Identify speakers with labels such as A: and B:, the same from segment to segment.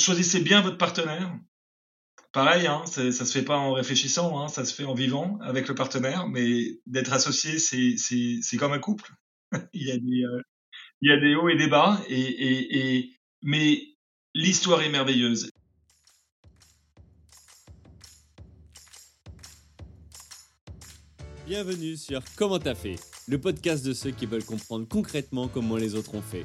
A: choisissez bien votre partenaire. Pareil, hein, ça se fait pas en réfléchissant, hein, ça se fait en vivant avec le partenaire, mais d'être associé, c'est comme un couple. il, y a des, euh, il y a des hauts et des bas, mais l'histoire est merveilleuse.
B: Bienvenue sur Comment t'as fait, le podcast de ceux qui veulent comprendre concrètement comment les autres ont fait.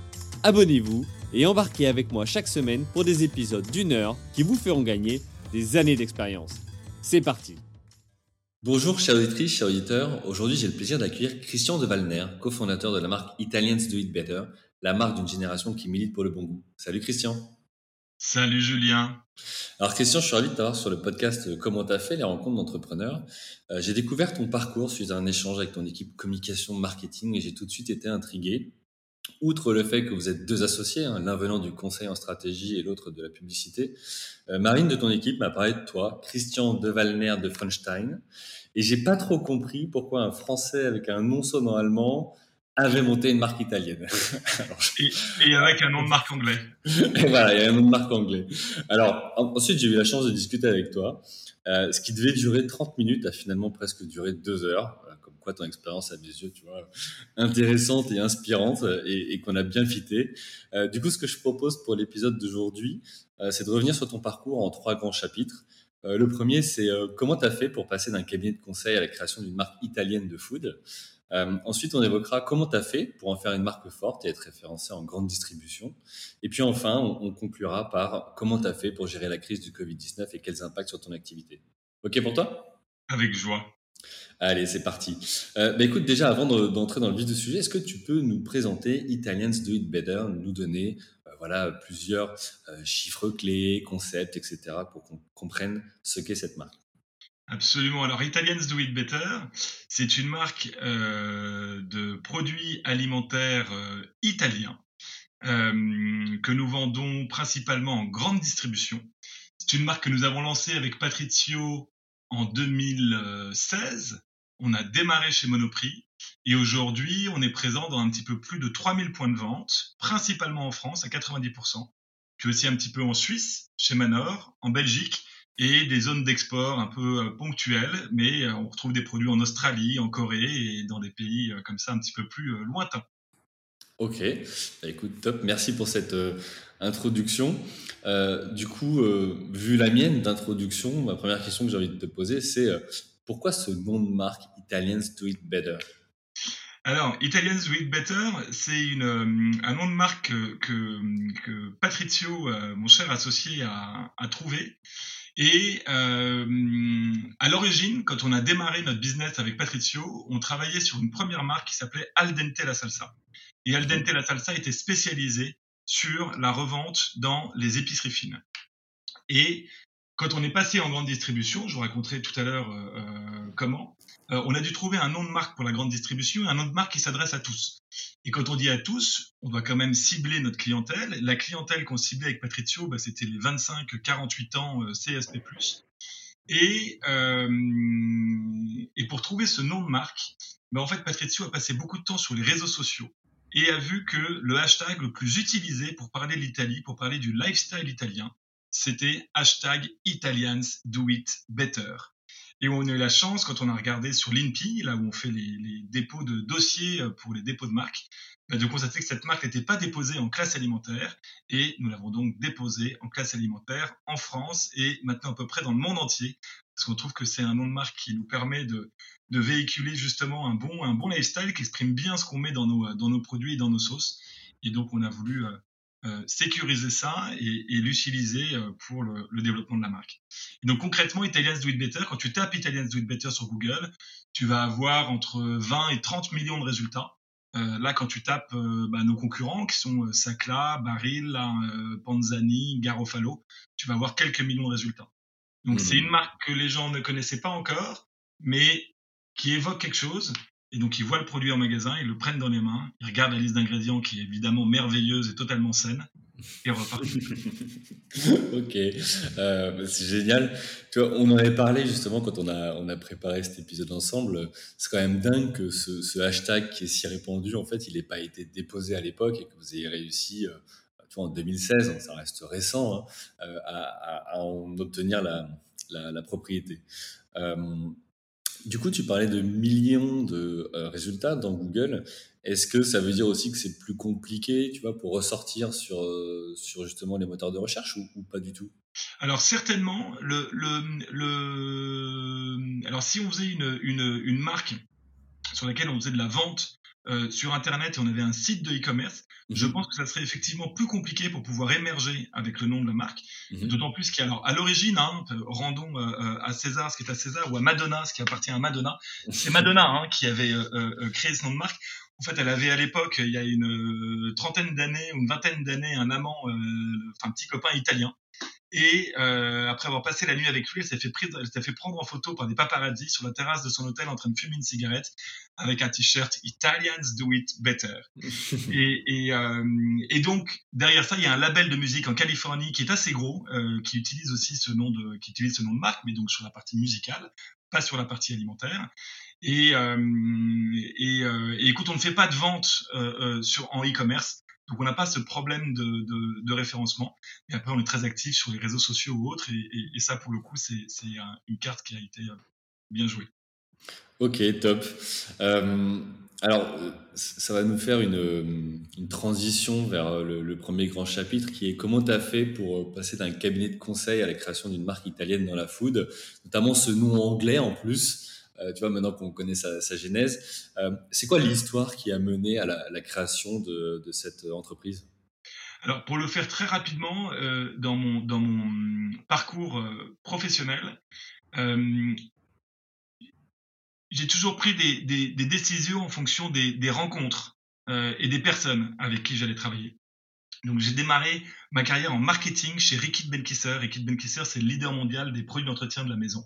B: abonnez-vous et embarquez avec moi chaque semaine pour des épisodes d'une heure qui vous feront gagner des années d'expérience. C'est parti
C: Bonjour chers auditrices, chers auditeurs. Aujourd'hui j'ai le plaisir d'accueillir Christian de Valner, cofondateur de la marque Italians Do It Better, la marque d'une génération qui milite pour le bon goût. Salut Christian
A: Salut Julien.
C: Alors Christian, je suis ravi de t'avoir sur le podcast Comment t'as fait les rencontres d'entrepreneurs. Euh, j'ai découvert ton parcours suite à un échange avec ton équipe communication marketing et j'ai tout de suite été intrigué. Outre le fait que vous êtes deux associés, hein, l'un venant du conseil en stratégie et l'autre de la publicité, euh, Marine de ton équipe m'a parlé de toi, Christian de Valner de Fronstein, et j'ai pas trop compris pourquoi un Français avec un nom sonnant allemand avait monté une marque italienne.
A: et, avec un nom de marque anglais.
C: et voilà, il y a un nom de marque anglais. Alors, ensuite, j'ai eu la chance de discuter avec toi. Euh, ce qui devait durer 30 minutes a finalement presque duré deux heures. Quoi ton expérience à mes yeux, tu vois, intéressante et inspirante et, qu'on a bien fité. Euh, du coup, ce que je propose pour l'épisode d'aujourd'hui, euh, c'est de revenir sur ton parcours en trois grands chapitres. le premier, c'est comment tu as fait pour passer d'un cabinet de conseil à la création d'une marque italienne de food? Euh, ensuite, on évoquera comment tu as fait pour en faire une marque forte et être référencé en grande distribution. Et puis enfin, on, conclura par comment tu as fait pour gérer la crise du Covid-19 et quels impacts sur ton activité. OK pour toi?
A: Avec joie.
C: Allez, c'est parti. Euh, bah, écoute, déjà, avant d'entrer dans le vif du sujet, est-ce que tu peux nous présenter Italians Do It Better, nous donner euh, voilà, plusieurs euh, chiffres clés, concepts, etc., pour qu'on comprenne ce qu'est cette marque?
A: Absolument. Alors, Italians Do It Better, c'est une marque euh, de produits alimentaires italiens que nous vendons principalement en grande distribution. C'est une marque que nous avons lancée avec Patrizio en 2016. On a démarré chez Monoprix et aujourd'hui, on est présent dans un petit peu plus de 3000 points de vente, principalement en France à 90%, puis aussi un petit peu en Suisse, chez Manor, en Belgique et des zones d'export un peu euh, ponctuelles, mais euh, on retrouve des produits en Australie, en Corée et dans des pays euh, comme ça un petit peu plus lointains.
C: Ok, bah, écoute, top, merci pour cette introduction. du coup, vu la mienne d'introduction, ma première question que j'ai envie de te poser, c'est pourquoi ce nom de marque Italians Do It Better
A: alors, Italians Do It Better, c'est un nom de marque que, Patrizio, mon cher associé, a, trouvé. Et euh, à l'origine, quand on a démarré notre business avec Patricio, on travaillait sur une première marque qui s'appelait Al Dente La Salsa. Et Al Dente La Salsa était spécialisée sur la revente dans les épiceries fines. Et quand on est passé en grande distribution, je vous raconterai tout à l'heure euh, euh, comment, euh, on a dû trouver un nom de marque pour la grande distribution un nom de marque qui s'adresse à tous. Et quand on dit à tous, on doit quand même cibler notre clientèle. La clientèle qu'on ciblait avec Patrizio, bah, c'était les 25-48 ans CSP+. Et, et pour trouver ce nom de marque, bah, en fait, Patrizio a passé beaucoup de temps sur les réseaux sociaux et a vu que le hashtag le plus utilisé pour parler de l'Italie, pour parler du lifestyle italien, c'était hashtag Italians do it better. Et on a eu la chance, quand on a regardé sur l'INPI, là où on fait les, dépôts de dossiers euh, pour les dépôts de marques, bah, de constater que cette marque n'était pas déposée en classe alimentaire. Et nous l'avons donc déposée en classe alimentaire en France et maintenant à peu près dans le monde entier. Parce qu'on trouve que c'est un nom de marque qui nous permet de, véhiculer justement un bon, un bon lifestyle qui exprime bien ce qu'on met dans nos, dans nos produits et dans nos sauces. Et donc on a voulu euh, euh, sécuriser ça et, l'utiliser euh, pour le, développement de la marque. donc concrètement, Italians Do It Better, quand tu tapes Italians Do It Better sur Google, tu vas avoir entre 20 et 30 millions de résultats. là, quand tu tapes bah, nos concurrents, qui sont Sacla, Baril, Panzani, Garofalo, tu vas avoir quelques millions de résultats. Donc, c'est mmh. une marque que les gens ne connaissaient pas encore, mais qui évoque quelque chose. Et donc, ils voient le produit en magasin, ils le prennent dans les mains, ils regardent la liste d'ingrédients qui est évidemment merveilleuse et totalement saine, et repartent.
C: ok, euh, c'est génial. Tu vois, on en avait parlé justement quand on a, on a préparé cet épisode ensemble. C'est quand même dingue que ce, hashtag qui est si répandu, en fait, il n'ait pas été déposé à l'époque et que vous ayez réussi. Euh, en 2016, ça reste récent, hein, euh, à, en obtenir la, la propriété. Du coup, tu parlais de millions de euh, résultats dans Google. Est-ce que ça veut dire aussi que c'est plus compliqué, tu vois, pour ressortir sur, euh, sur justement les moteurs de recherche ou, pas du tout?
A: Alors certainement, alors si on faisait une, une marque sur laquelle on faisait de la vente euh, sur Internet et on avait un site de e-commerce, je mhm. pense que ça serait effectivement plus compliqué pour pouvoir émerger avec le nom de la marque. Mhm. D'autant plus qu'à à l'origine, hein, rendons euh, euh, à César ce qui est à César ou à Madonna ce qui appartient à Madonna. C'est Madonna hein, qui avait créé ce nom de marque. En fait, elle avait à l'époque, il y a une trentaine d'années ou une vingtaine d'années, un amant, enfin un petit copain italien et euh, après avoir passé la nuit avec lui, elle s'est fait, fait prendre en photo par des paparazzis sur la terrasse de son hôtel en train de fumer une cigarette avec un t-shirt Italians do it better. et, et, euh, et, donc derrière ça, il y a un label de musique en Californie qui est assez gros, euh, qui utilise aussi ce nom de, qui utilise ce nom de marque, mais donc sur la partie musicale, pas sur la partie alimentaire. Et, euh, et, euh, et, écoute, on ne fait pas de vente euh, sur en e-commerce. Donc on n'a pas ce problème de, référencement. Et après, on est très actif sur les réseaux sociaux ou autres. Et, ça, pour le coup, c'est une carte qui a été euh, bien jouée.
C: Ok, top. Euh, alors, ça va nous faire une, transition vers le, premier grand chapitre qui est comment tu as fait pour passer d'un cabinet de conseil à la création d'une marque italienne dans la food, notamment ce nom anglais en plus. Euh, tu vois, maintenant qu'on connaît sa, genèse, euh, c'est quoi l'histoire qui a mené à la, création de, cette entreprise?
A: Alors, pour le faire très rapidement, euh, dans, mon, parcours professionnel, j'ai toujours pris des, décisions en fonction des, rencontres et des personnes avec qui j'allais travailler. Donc, j'ai démarré ma carrière en marketing chez Ricky Benkisser. Ricky Benkisser, c'est le leader mondial des produits d'entretien de la maison.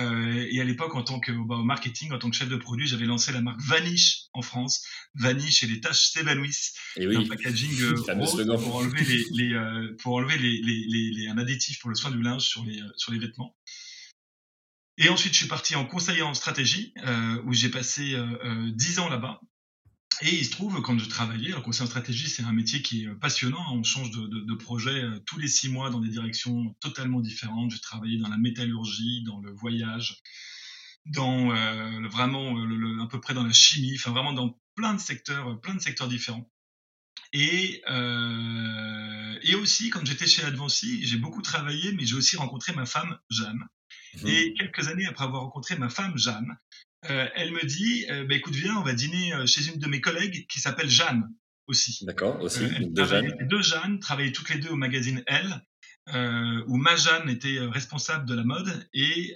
A: Euh, et à l'époque, en tant que bah, au marketing, en tant que chef de produit, j'avais lancé la marque Vanish en France. Vanish et les tâches s'évanouissent. Et oui. Un packaging euh, pour enlever les, les euh, pour enlever les, les, les, un additif pour le soin du linge sur les euh, sur les vêtements. Et ensuite, je suis parti en conseiller en stratégie où j'ai passé dix ans là-bas. Et il se trouve, quand je travaillais, le conseil en stratégie, c'est un métier qui est passionnant. Hein. On change de, de, de, projet euh, tous les six mois dans des directions totalement différentes. J'ai travaillé dans la métallurgie, dans le voyage, dans euh, vraiment euh, le, à peu près dans la chimie, enfin vraiment dans plein de secteurs, plein de secteurs différents. Et, euh, et aussi, quand j'étais chez Advancy, j'ai beaucoup travaillé, mais j'ai aussi rencontré ma femme Jeanne. Mmh. Et quelques années après avoir rencontré ma femme Jeanne, euh, elle me dit euh, bah, écoute, viens, on va dîner euh, chez une de mes collègues qui s'appelle Jeanne aussi.
C: D'accord, aussi.
A: deux Jeanne. Deux Jeanne, travaillaient toutes les deux au magazine Elle. où ma Jeanne était responsable de la mode et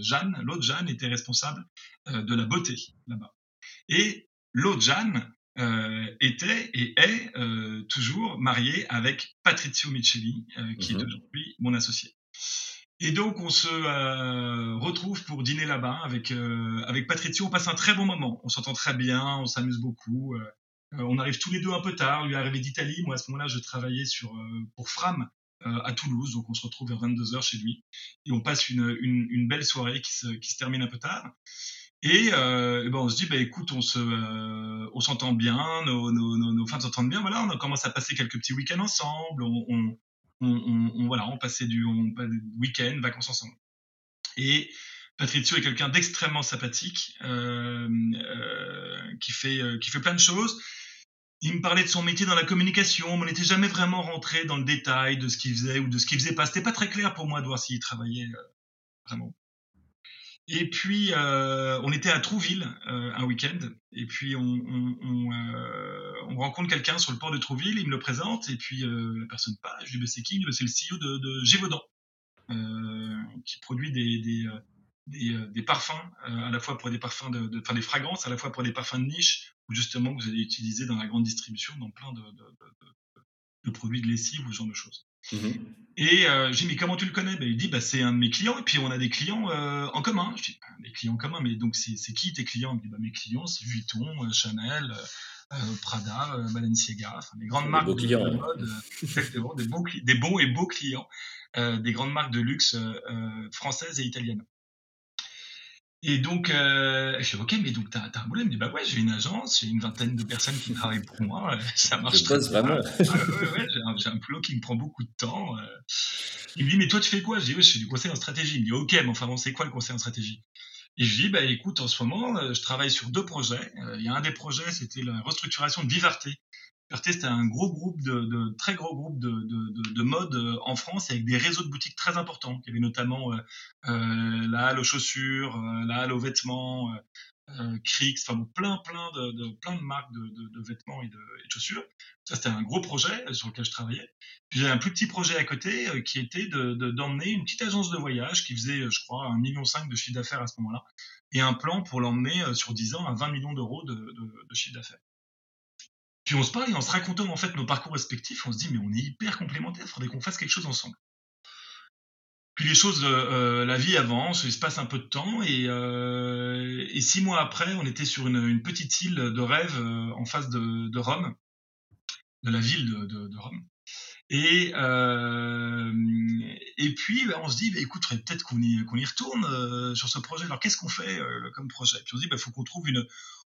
A: Jeanne, l'autre Jeanne, était responsable de la beauté là-bas. Et l'autre Jeanne était et est toujours mariée avec Patrizio Micheli, qui est mhm. aujourd'hui mon associé. Et donc on se euh, retrouve pour dîner là-bas avec euh, avec Patrizio. On passe un très bon moment. On s'entend très bien, on s'amuse beaucoup. Euh, on arrive tous les deux un peu tard. Lui est arrivé d'Italie. Moi à ce moment-là, je travaillais sur pour Fram à Toulouse. Donc on se retrouve vers 22 h chez lui et on passe une, une, une, belle soirée qui se, qui se termine un peu tard. Et, ben on se dit, bah, écoute, on se, on s'entend bien, nos, nos, nos, nos femmes s'entendent bien. Voilà, on commence à passer quelques petits week-ends ensemble. On, on, on, voilà, on passait du week-end, vacances ensemble. Et Patrizio est quelqu'un d'extrêmement sympathique, euh, euh, qui fait euh, qui fait plein de choses. Il me parlait de son métier dans la communication, mais on n'était jamais vraiment rentré dans le détail de ce qu'il faisait ou de ce qu'il faisait pas. C'était pas très clair pour moi de voir s'il travaillait vraiment. Et puis, euh, on était à Trouville euh, un week-end, et puis on, on, on, euh, on rencontre quelqu'un sur le port de Trouville, il me le présente, et puis euh, la personne passe, je lui dis, c'est qui? C'est le CEO de, de Gévaudan, qui produit des, des, des, parfums, à la fois pour des parfums de, enfin des fragrances, à la fois pour des parfums de niche, ou justement que vous allez utiliser dans la grande distribution, dans plein de, de produits de lessive ou ce genre de choses. Mhm. Et euh, j'ai dit, mais comment tu le connais? Ben, Il dit, bah, c'est un de mes clients, et puis on a des clients euh, en commun. Je dis, des clients en commun, mais donc c'est qui tes clients? Il me dit, bah, mes clients, c'est Vuitton, euh, Chanel, Prada, Balenciaga, enfin, des grandes marques
C: de,
A: hein. mode, exactement, des, des, bons et beaux clients, des grandes marques de luxe françaises et italiennes. Et donc, euh, je suis ok, mais donc t'as as un boulot Il me dit bah ouais, j'ai une agence, j'ai une vingtaine de personnes qui travaillent pour moi, ça marche.
C: très bien. vraiment.
A: ouais, ouais, j'ai un, boulot qui me prend beaucoup de temps. Euh. Il me dit mais toi tu fais quoi? Je dis ouais, je fais du conseil en stratégie. Il me dit ok, mais enfin bon, c'est quoi le conseil en stratégie? Et je dis bah écoute, en ce moment, euh, je travaille sur deux projets. Il y a un des projets, c'était la restructuration de Vivarté, Perté, c'était un gros groupe de, de, très gros groupe de, de, de, mode euh, en France avec des réseaux de boutiques très importants. Il y avait notamment euh, euh, la halle aux chaussures, euh, la halle aux vêtements, Crix, enfin plein plein de, plein de marques de, vêtements et de, chaussures. Ça c'était un gros projet sur lequel je travaillais. Puis j'avais un plus petit projet à côté qui était de d'emmener une petite agence de voyage qui faisait, je crois, un million cinq de chiffre d'affaires à ce moment-là, et un plan pour l'emmener sur 10 ans à 20 millions d'euros de, chiffre d'affaires. Puis on se parle et en se racontant en fait nos parcours respectifs, on se dit mais on est hyper complémentaires, il faudrait qu'on fasse quelque chose ensemble. Puis les choses, euh, euh, la vie avance, il se passe un peu de temps et, euh, six mois après, on était sur une, petite île de rêve en face de, Rome, de la ville de, Rome. Et, puis bah, on se dit, bah, écoute, peut-être qu'on y, qu'on y retourne sur ce projet. Alors qu'est-ce qu'on fait comme projet? Puis on se dit, il bah, faut qu'on trouve une,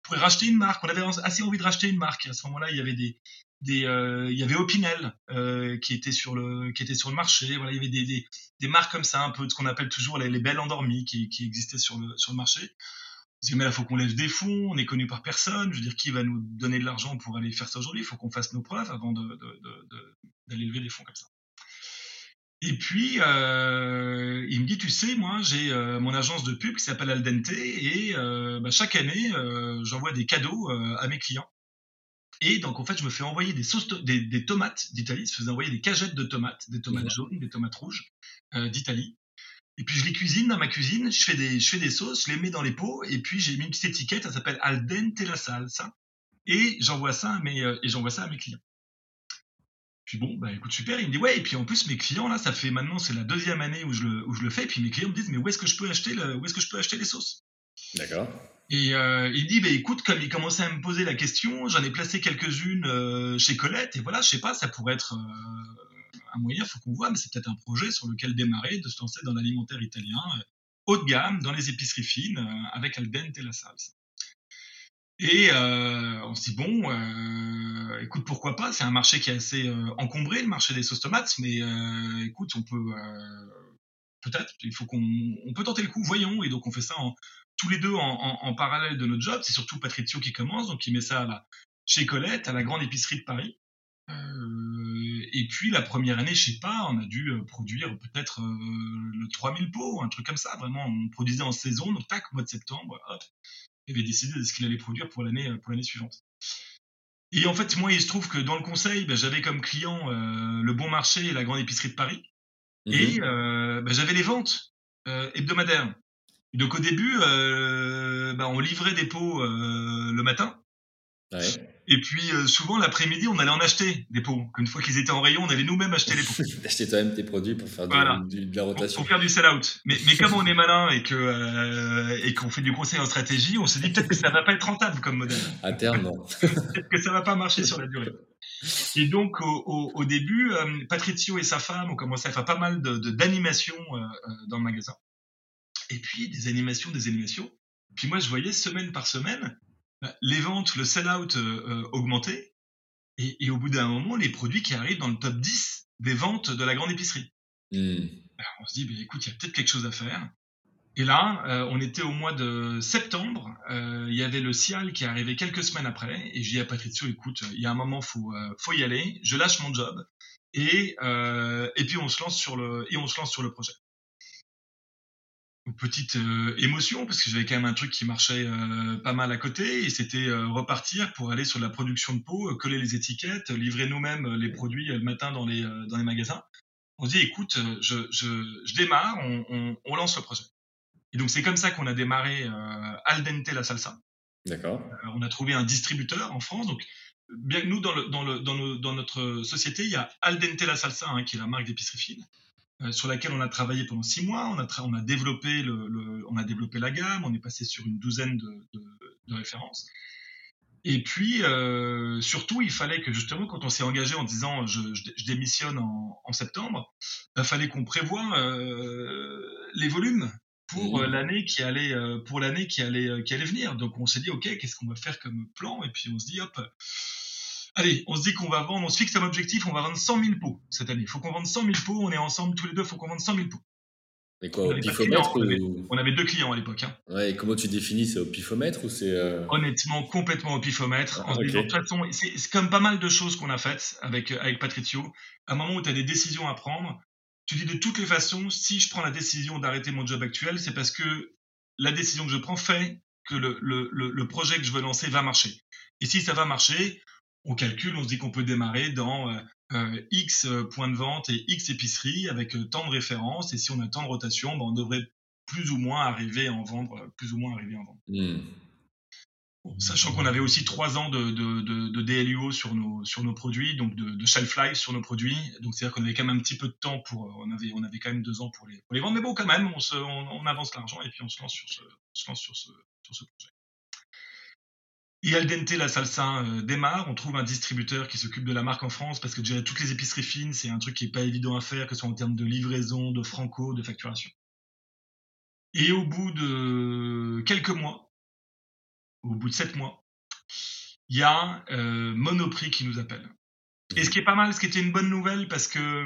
A: pourrait racheter une marque. On avait assez envie de racheter une marque. À ce moment-là, il y avait des, des euh, il y avait Opinel euh, qui était sur le qui était sur le marché. Voilà, il y avait des, des, des marques comme ça, un peu de ce qu'on appelle toujours les, les belles endormies qui, qui existaient sur le sur le marché. Se mais là, faut qu'on lève des fonds. On est connu par personne. Je veux dire, qui va nous donner de l'argent pour aller faire ça aujourd'hui? Il faut qu'on fasse nos preuves avant d'aller de, de, lever des fonds comme ça. Et puis, euh, il me dit, tu sais, moi, j'ai euh, mon agence de pub qui s'appelle Aldente et euh, bah, chaque année, j'envoie des cadeaux à mes clients. Et donc, en fait, je me fais envoyer des, sauces des, des, tomates d'Italie. Je faisais envoyer des cagettes de tomates, des tomates jaunes, des tomates rouges d'Italie. Et puis, je les cuisine dans ma cuisine. Je fais des, je fais des sauces, je les mets dans les pots. Et puis, j'ai mis une petite étiquette, ça s'appelle Aldente la salsa. Et j'envoie ça à mes, et j'envoie ça à mes clients. Puis bon, bah écoute, super. Il me dit, ouais, et puis en plus, mes clients, là, ça fait maintenant, c'est la deuxième année où je, le, où je le fais. Et puis mes clients me disent, mais où est-ce que je peux acheter, le, où est-ce que je peux acheter les sauces?
C: D'accord.
A: Et euh, il dit, bah écoute, comme il commençait à me poser la question, j'en ai placé quelques-unes euh, chez Colette. Et voilà, je sais pas, ça pourrait être euh, un moyen, faut qu'on voit, mais c'est peut-être un projet sur lequel démarrer, de se lancer dans l'alimentaire italien, haut de gamme, dans les épiceries fines, avec Aldente et la salsa. Et euh, on se dit bon, euh, écoute pourquoi pas, c'est un marché qui est assez euh, encombré, le marché des sauces tomates, mais euh, écoute on peut euh, peut-être, il faut qu'on on peut tenter le coup, voyons, et donc on fait ça en, tous les deux en, en, parallèle de notre job. C'est surtout Patrizio qui commence, donc il met ça à la, chez Colette, à la grande épicerie de Paris. et puis la première année, je sais pas, on a dû produire peut-être le 3000 pots, un truc comme ça. Vraiment, on produisait en saison, donc tac, mois de septembre, hop, avait décidé de ce qu'il allait produire pour l'année pour l'année suivante. Et en fait, moi, il se trouve que dans le conseil, ben, j'avais comme client euh, le Bon Marché et la Grande Épicerie de Paris. Mhm. Et euh, ben, j'avais les ventes euh, hebdomadaires. donc au début, ben, on livrait des pots le matin. Ouais. Et puis euh, souvent l'après-midi, on allait en acheter des pots. Une fois qu'ils étaient en rayon, on allait nous-mêmes acheter les pots.
C: Acheter toi-même tes produits pour faire du, de la rotation.
A: Pour, faire du sell-out. Mais, mais comme on est malin et que euh, et qu'on fait du conseil en stratégie, on se dit peut-être que ça va pas être rentable comme modèle.
C: À terme, non.
A: peut-être que ça va pas marcher sur la durée. Et donc au, au, au début, euh, Patrizio et sa femme ont commencé à faire pas mal de d'animations euh, dans le magasin. Et puis des animations, des animations. Puis moi, je voyais semaine par semaine les ventes, le sell-out euh, euh, augmentaient, et, au bout d'un moment, les produits qui arrivent dans le top 10 des ventes de la grande épicerie. Hmm. on se dit, bah, écoute, il y a peut-être quelque chose à faire. Et là, euh, on était au mois de septembre, il y avait le Cial qui est arrivé quelques semaines après, et je dis à Patrizio, écoute, il y a un moment, faut, faut y aller, je lâche mon job, et, et puis on se lance sur le, et on se lance sur le projet petite euh, émotion parce que j'avais quand même un truc qui marchait euh, pas mal à côté et c'était euh, repartir pour aller sur la production de peau, coller les étiquettes, livrer nous-mêmes les produits le matin dans les dans les magasins. On se dit écoute, je, je, je démarre, on, on, on, lance le projet. Et donc c'est comme ça qu'on a démarré Al dente la salsa.
C: D'accord.
A: On a trouvé un distributeur en France. Donc bien que nous dans, le, dans, le, dans, dans, notre société, il y a Al dente la salsa hein, qui est la marque d'épicerie fine. Euh, sur laquelle on a travaillé pendant six mois, on a, on a, développé, le, le, on a développé la gamme, on est passé sur une douzaine de, de, de références. Et puis, euh, surtout, il fallait que justement, quand on s'est engagé en disant je, je, je démissionne en, en septembre, il bah, fallait qu'on prévoie euh, les volumes pour mmh. l'année qui allait euh, pour l'année qui allait euh, qui allait venir. Donc on s'est dit ok, qu'est-ce qu'on va faire comme plan? Et puis on se dit hop, allez, on se dit qu'on va vendre, on se fixe un objectif, on va vendre 100 000 pots cette année. Il faut qu'on vende 100 000 pots. On est ensemble tous les deux, il faut qu'on vende 100 000 pots.
C: Et quoi, au pifomètre
A: on, avait, on, avait, deux clients à l'époque. Hein.
C: Ouais, et comment tu définis C'est au pifomètre ou c'est. Euh...
A: Honnêtement, complètement au pifomètre. Ah, okay. De toute façon, c'est comme pas mal de choses qu'on a faites avec, avec Patricio. À un moment où tu as des décisions à prendre, tu dis de toutes les façons, si je prends la décision d'arrêter mon job actuel, c'est parce que la décision que je prends fait que le, le, le, le, projet que je veux lancer va marcher. Et si ça va marcher, on calcule, on se dit qu'on peut démarrer dans euh, euh, X points de vente et X épiceries avec euh, tant de références. Et si on a tant de rotation, ben on devrait plus ou moins arriver à en vendre, plus ou moins arriver à en vendre. Mmh. Bon, sachant qu'on avait aussi trois ans de, de, de, de, DLUO sur nos, sur nos produits, donc de, de shelf life sur nos produits. Donc c'est-à-dire qu'on avait quand même un petit peu de temps pour, on avait, on avait quand même deux ans pour les, pour les vendre. Mais bon, quand même, on, se, on, on avance l'argent et puis on se lance sur ce, on se lance sur ce, sur ce projet. Et Al dente la salsa euh, démarre, on trouve un distributeur qui s'occupe de la marque en France parce que dirais toutes les épiceries fines, c'est un truc qui est pas évident à faire, que ce soit en termes de livraison, de franco, de facturation. Et au bout de quelques mois, au bout de sept mois, il y a euh, Monoprix qui nous appelle. Et ce qui est pas mal, ce qui était une bonne nouvelle parce que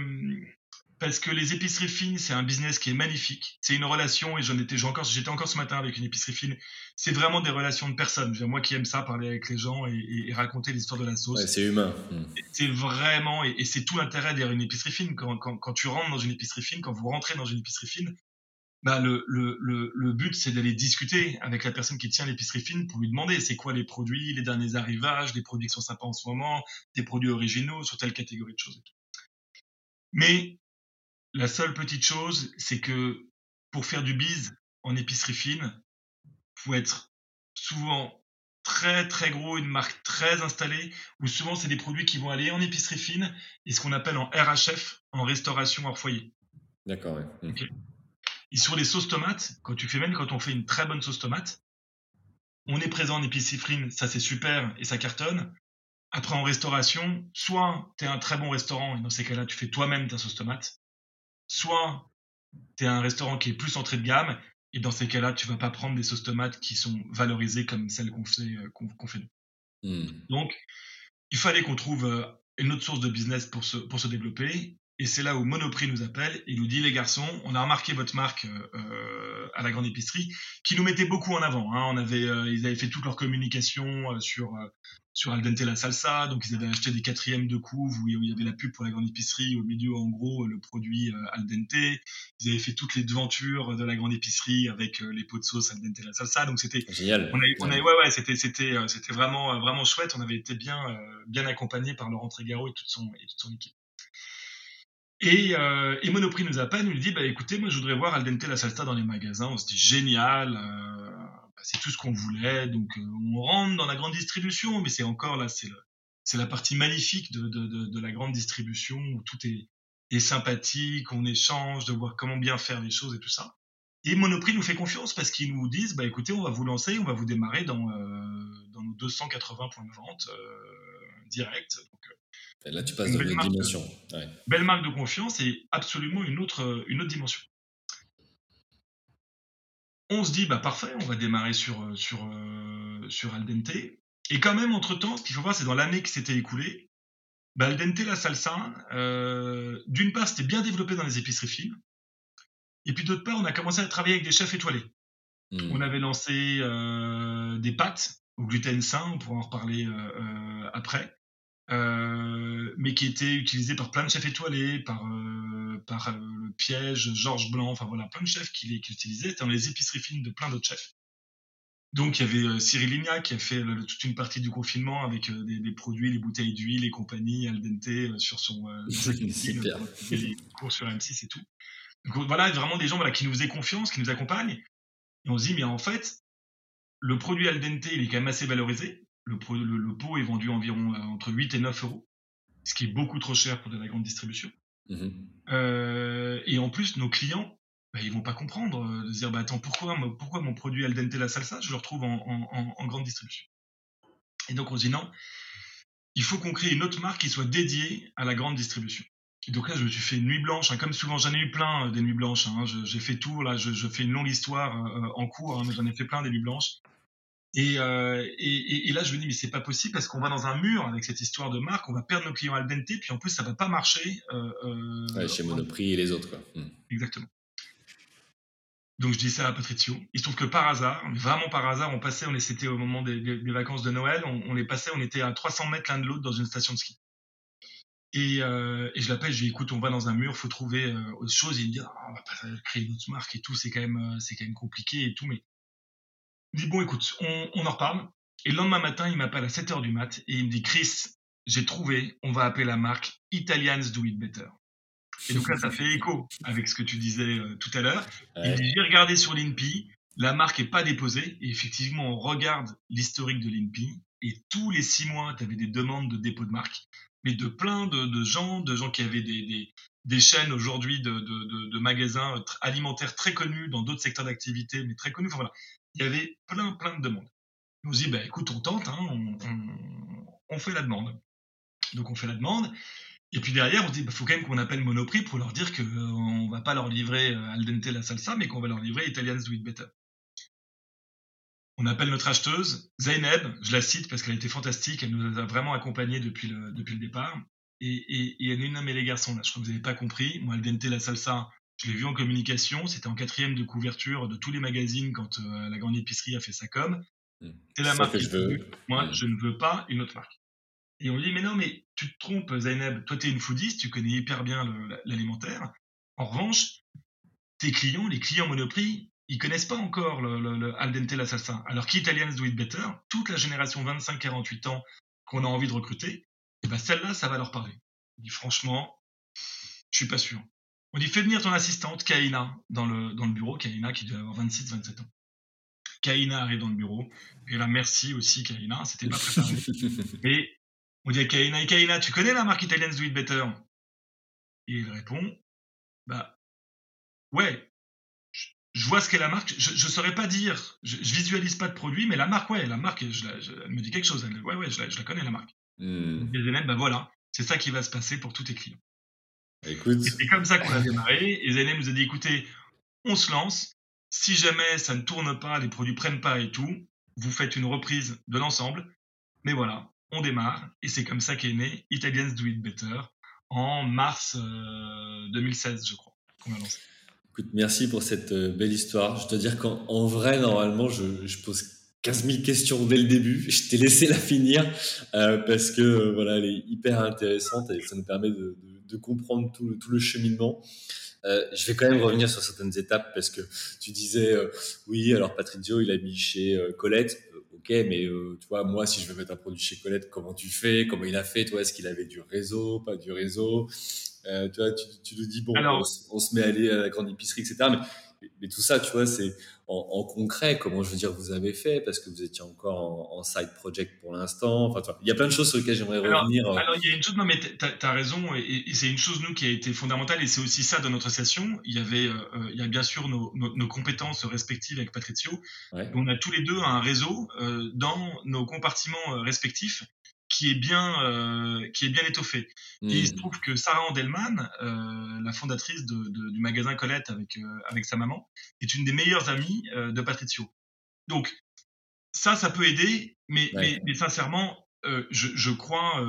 A: parce que les épiceries fines, c'est un business qui est magnifique. C'est une relation, et j'en étais, j'étais encore ce matin avec une épicerie fine. C'est vraiment des relations de personnes. Moi qui aime ça, parler avec les gens et, et, et raconter l'histoire de la sauce.
C: Ouais, c'est humain.
A: Mmh. C'est vraiment, et, et c'est tout l'intérêt derrière une épicerie fine. Quand, quand, quand, tu rentres dans une épicerie fine, quand vous rentrez dans une épicerie fine, bah le, le, le, le but, c'est d'aller discuter avec la personne qui tient l'épicerie fine pour lui demander c'est quoi les produits, les derniers arrivages, les produits qui sont sympas en ce moment, des produits originaux sur telle catégorie de choses. Mais la seule petite chose, c'est que pour faire du bise en épicerie fine, faut être souvent très très gros, une marque très installée, ou souvent c'est des produits qui vont aller en épicerie fine et ce qu'on appelle en RHF, en restauration hors foyer.
C: D'accord. Ouais.
A: Mmh. Okay. Et sur les sauces tomates, quand tu fais même quand on fait une très bonne sauce tomate, on est présent en épicerie fine, ça c'est super et ça cartonne. Après en restauration, soit tu es un très bon restaurant et dans ces cas-là tu fais toi-même ta sauce tomate, soit tu es un restaurant qui est plus entrée de gamme, et dans ces cas-là, tu vas pas prendre des sauces tomates qui sont valorisées comme celles qu'on fait, qu'on, fait nous. Mmh. Donc, il fallait qu'on trouve une autre source de business pour se, pour se développer. Et c'est là où Monoprix nous appelle et nous dit les garçons, on a remarqué votre marque euh, à la grande épicerie, qui nous mettait beaucoup en avant. Hein. On avait, euh, ils avaient fait toute leur communication euh, sur sur Al dente la salsa, donc ils avaient acheté des quatrièmes de couve où il y avait la pub pour la grande épicerie, au milieu en gros le produit euh, Al dente. Ils avaient fait toutes les devantures de la grande épicerie avec euh, les pots de sauce Al dente la salsa, donc c'était
C: génial.
A: On avait, on avait, ouais ouais, c'était c'était euh, c'était vraiment vraiment chouette. On avait été bien bien accompagné par Laurent Trégaro et toute son et toute son équipe. Et, euh, et Monoprix nous appelle, nous dit bah écoutez, moi je voudrais voir Al dente la salsa dans les magasins. On se dit génial. Euh, c'est tout ce qu'on voulait. Donc euh, on rentre dans la grande distribution, mais c'est encore là, c'est la partie magnifique de, de, de, de, la grande distribution où tout est, est sympathique, on échange, de voir comment bien faire les choses et tout ça. Et Monoprix nous fait confiance parce qu'ils nous disent, bah écoutez, on va vous lancer, on va vous démarrer dans, euh, dans nos 280 points de vente euh, direct. Donc,
C: et là, tu passes dans une dimension.
A: De, ouais. Belle marque de confiance et absolument une autre, une autre dimension on se dit bah parfait, on va démarrer sur euh, sur euh, sur Al dente. Et quand même entre temps, ce qu'il faut voir, c'est dans l'année qui s'était écoulée, bah, Al dente la salsa, euh, d'une part c'était bien développé dans les épiceries fines, et puis d'autre part on a commencé à travailler avec des chefs étoilés. Mmh. On avait lancé euh, des pâtes au gluten sain, on pourra en reparler euh, après. Euh, mais qui était utilisé par plein de chefs étoilés, par, euh, par euh, le piège, Georges Blanc, enfin voilà, plein de chefs qui, qui l'utilisaient, dans les épiceries fines de plein d'autres chefs. Donc il y avait euh, Cyril Lignac qui a fait le, toute une partie du confinement avec des, des, produits, les bouteilles d'huile et compagnie, al dente euh, sur son les cours sur M6 et tout. Donc voilà, vraiment des gens voilà, qui nous faisaient confiance, qui nous accompagnent. Et on se dit, mais en fait, le produit al dente, il est quand même assez valorisé. Le, le, pot est vendu environ euh, entre 8 et 9 euros, ce qui est beaucoup trop cher pour de la grande distribution. Mmh euh, et en plus, nos clients, bah, ils vont pas comprendre euh, de dire, bah, attends, pourquoi, pourquoi mon produit al dente la salsa, je le retrouve en, en grande distribution? Et donc on se dit, non, il faut qu'on crée une autre marque qui soit dédiée à la grande distribution. Et donc là, je me suis fait une nuit blanche. Hein. comme souvent, j'en ai eu plein euh, des nuits blanches. Hein. j'ai fait tout. Là, je, fais une longue histoire en cours, hein, mais j'en ai fait plein des nuits blanches. Et, et, là, je me dis, mais c'est pas possible parce qu'on va dans un mur avec cette histoire de marque. On va perdre nos clients al dente, puis en plus, ça va pas marcher.
C: chez Monoprix et les autres, quoi.
A: Hmm. Exactement. Donc je dis ça à Patricio. Il se trouve que par hasard, vraiment par hasard, on passait, on c'était au moment des, vacances de Noël, on, on les passait, on était à 300 mètres l'un de l'autre dans une station de ski. Euh, et, je l'appelle, je lui dis écoute, on va dans un mur, faut trouver euh, autre chose. il me dit ah, on va pas créer une autre marque et tout, c'est quand même euh, c'est quand même compliqué et tout. Mais dit bon écoute, on, en reparle. Et le lendemain matin, il m'appelle à 7h du mat et il me dit Chris, j'ai trouvé, on va appeler la marque Italians Do It Better. Et donc là, ça fait écho avec ce que tu disais tout à l'heure. Il dit j'ai regardé sur l'INPI, la marque est pas déposée. Et effectivement, on regarde l'historique de l'INPI et tous les six mois, tu avais des demandes de dépôt de marque mais de plein de, gens, de gens qui avaient des, des, chaînes aujourd'hui de, de, magasins alimentaires très connus dans d'autres secteurs d'activité, mais très connus. Enfin voilà, il y avait plein, plein de demandes. On se dit, bah, écoute, on tente, hein, on, fait la demande. Donc on fait la demande. Et puis derrière, on dit, bah, faut quand même qu'on appelle Monoprix pour leur dire qu'on euh, ne va pas leur livrer euh, al dente la salsa, mais qu'on va leur livrer Italians do better. On appelle notre acheteuse, Zaineb, je la cite parce qu'elle a été fantastique, elle nous a vraiment accompagnés depuis le, depuis le départ. Et, et, elle est une mais les garçons, là, je crois que vous n'avez pas compris. Moi, Al dente la salsa, je l'ai vu en communication, c'était en quatrième de couverture de tous les magazines quand euh, la grande épicerie a fait sa com.
C: Hmm. C'est la marque que je veux.
A: Moi, hmm. je ne veux pas une autre marque. Et on lui dit, mais non, mais tu te trompes, Zaineb, toi, tu es une foodiste, tu connais hyper bien l'alimentaire. En revanche, tes clients, les clients Monoprix, ils connaissent pas encore le, le, al dente la salsa. Alors qu'Italians do it better, toute la génération 25-48 ans qu'on a envie de recruter, et eh ben celle-là, ça va leur parler. On dit franchement, je suis pas sûr. On dit fais venir ton assistante Kaina dans le, dans le bureau, Kaina qui doit avoir 26-27 ans. Kaina arrive dans le bureau, et là merci aussi Kaina, c'était pas préparé. et on dit à Kaina, et Kaina, tu connais la marque Italians do it better? Et il répond, bah ouais, je vois ce qu'est la marque. Je ne saurais pas dire, je, je, visualise pas de produit, mais la marque, ouais, la marque, je, elle me dit quelque chose. Elle, ouais, ouais, je la, connais la marque. Mmh. Et Zeynep, ben voilà, c'est ça qui va se passer pour tous tes clients.
C: Écoute.
A: C'est comme ça qu'on a démarré. Et Zeynep nous a dit, écoutez, on se lance. Si jamais ça ne tourne pas, les produits prennent pas et tout, vous faites une reprise de l'ensemble. Mais voilà, on démarre. Et c'est comme ça qu'est né Italians Do It Better en mars 2016, euh, je crois, qu'on a lancé
C: merci pour cette euh, belle histoire. Je dois dire qu'en vrai, normalement, je, pose 15 000 questions dès le début. Je t'ai laissé la finir euh, parce que euh, voilà, elle est hyper intéressante et ça nous permet de, comprendre tout, le cheminement. je vais quand même revenir sur certaines étapes parce que tu disais oui, alors Patrizio, il a mis chez Colette. Ok, mais tu vois, moi, si je veux mettre un produit chez Colette, comment tu fais? Comment il a fait? Toi, est-ce qu'il avait du réseau, pas du réseau? Euh, tu vois, tu, tu nous dis, bon, on, se met à aller à la grande épicerie, etc. Mais, mais tout ça, tu vois, c'est en, concret, comment je veux dire, vous avez fait, parce que vous étiez encore en, side project pour l'instant. Enfin, il y a plein de choses sur lesquelles j'aimerais revenir.
A: Euh. Alors, il y a une chose, non, mais tu as, raison, et, c'est une chose, nous, qui a été fondamentale, et c'est aussi ça dans notre association. Il y avait, euh, il y a bien sûr nos, nos, compétences respectives avec Patricio. On a tous les deux un réseau dans nos compartiments respectifs qui est bien, euh, qui est bien étoffé. Et il se hmm. trouve que Sarah Andelman, euh, la fondatrice de, du magasin Colette avec, euh, avec sa maman, est une des meilleures amies de Patricio. Donc, ça, ça peut aider, mais, mais, sincèrement, je, je, crois,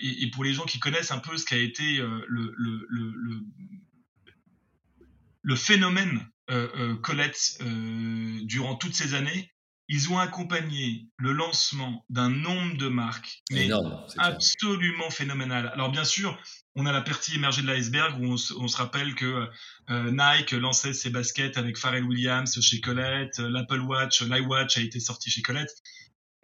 A: et, et, pour les gens qui connaissent un peu ce qu'a été le, le, le, le, phénomène Colette durant toutes ces années, ils ont accompagné le lancement d'un nombre de marques mais absolument phénoménal. Alors bien sûr, on a la partie émergée de l'iceberg où on se, rappelle que euh, Nike lançait ses baskets avec Pharrell Williams chez Colette, euh, l'Apple Watch, l'iWatch a été sorti chez Colette.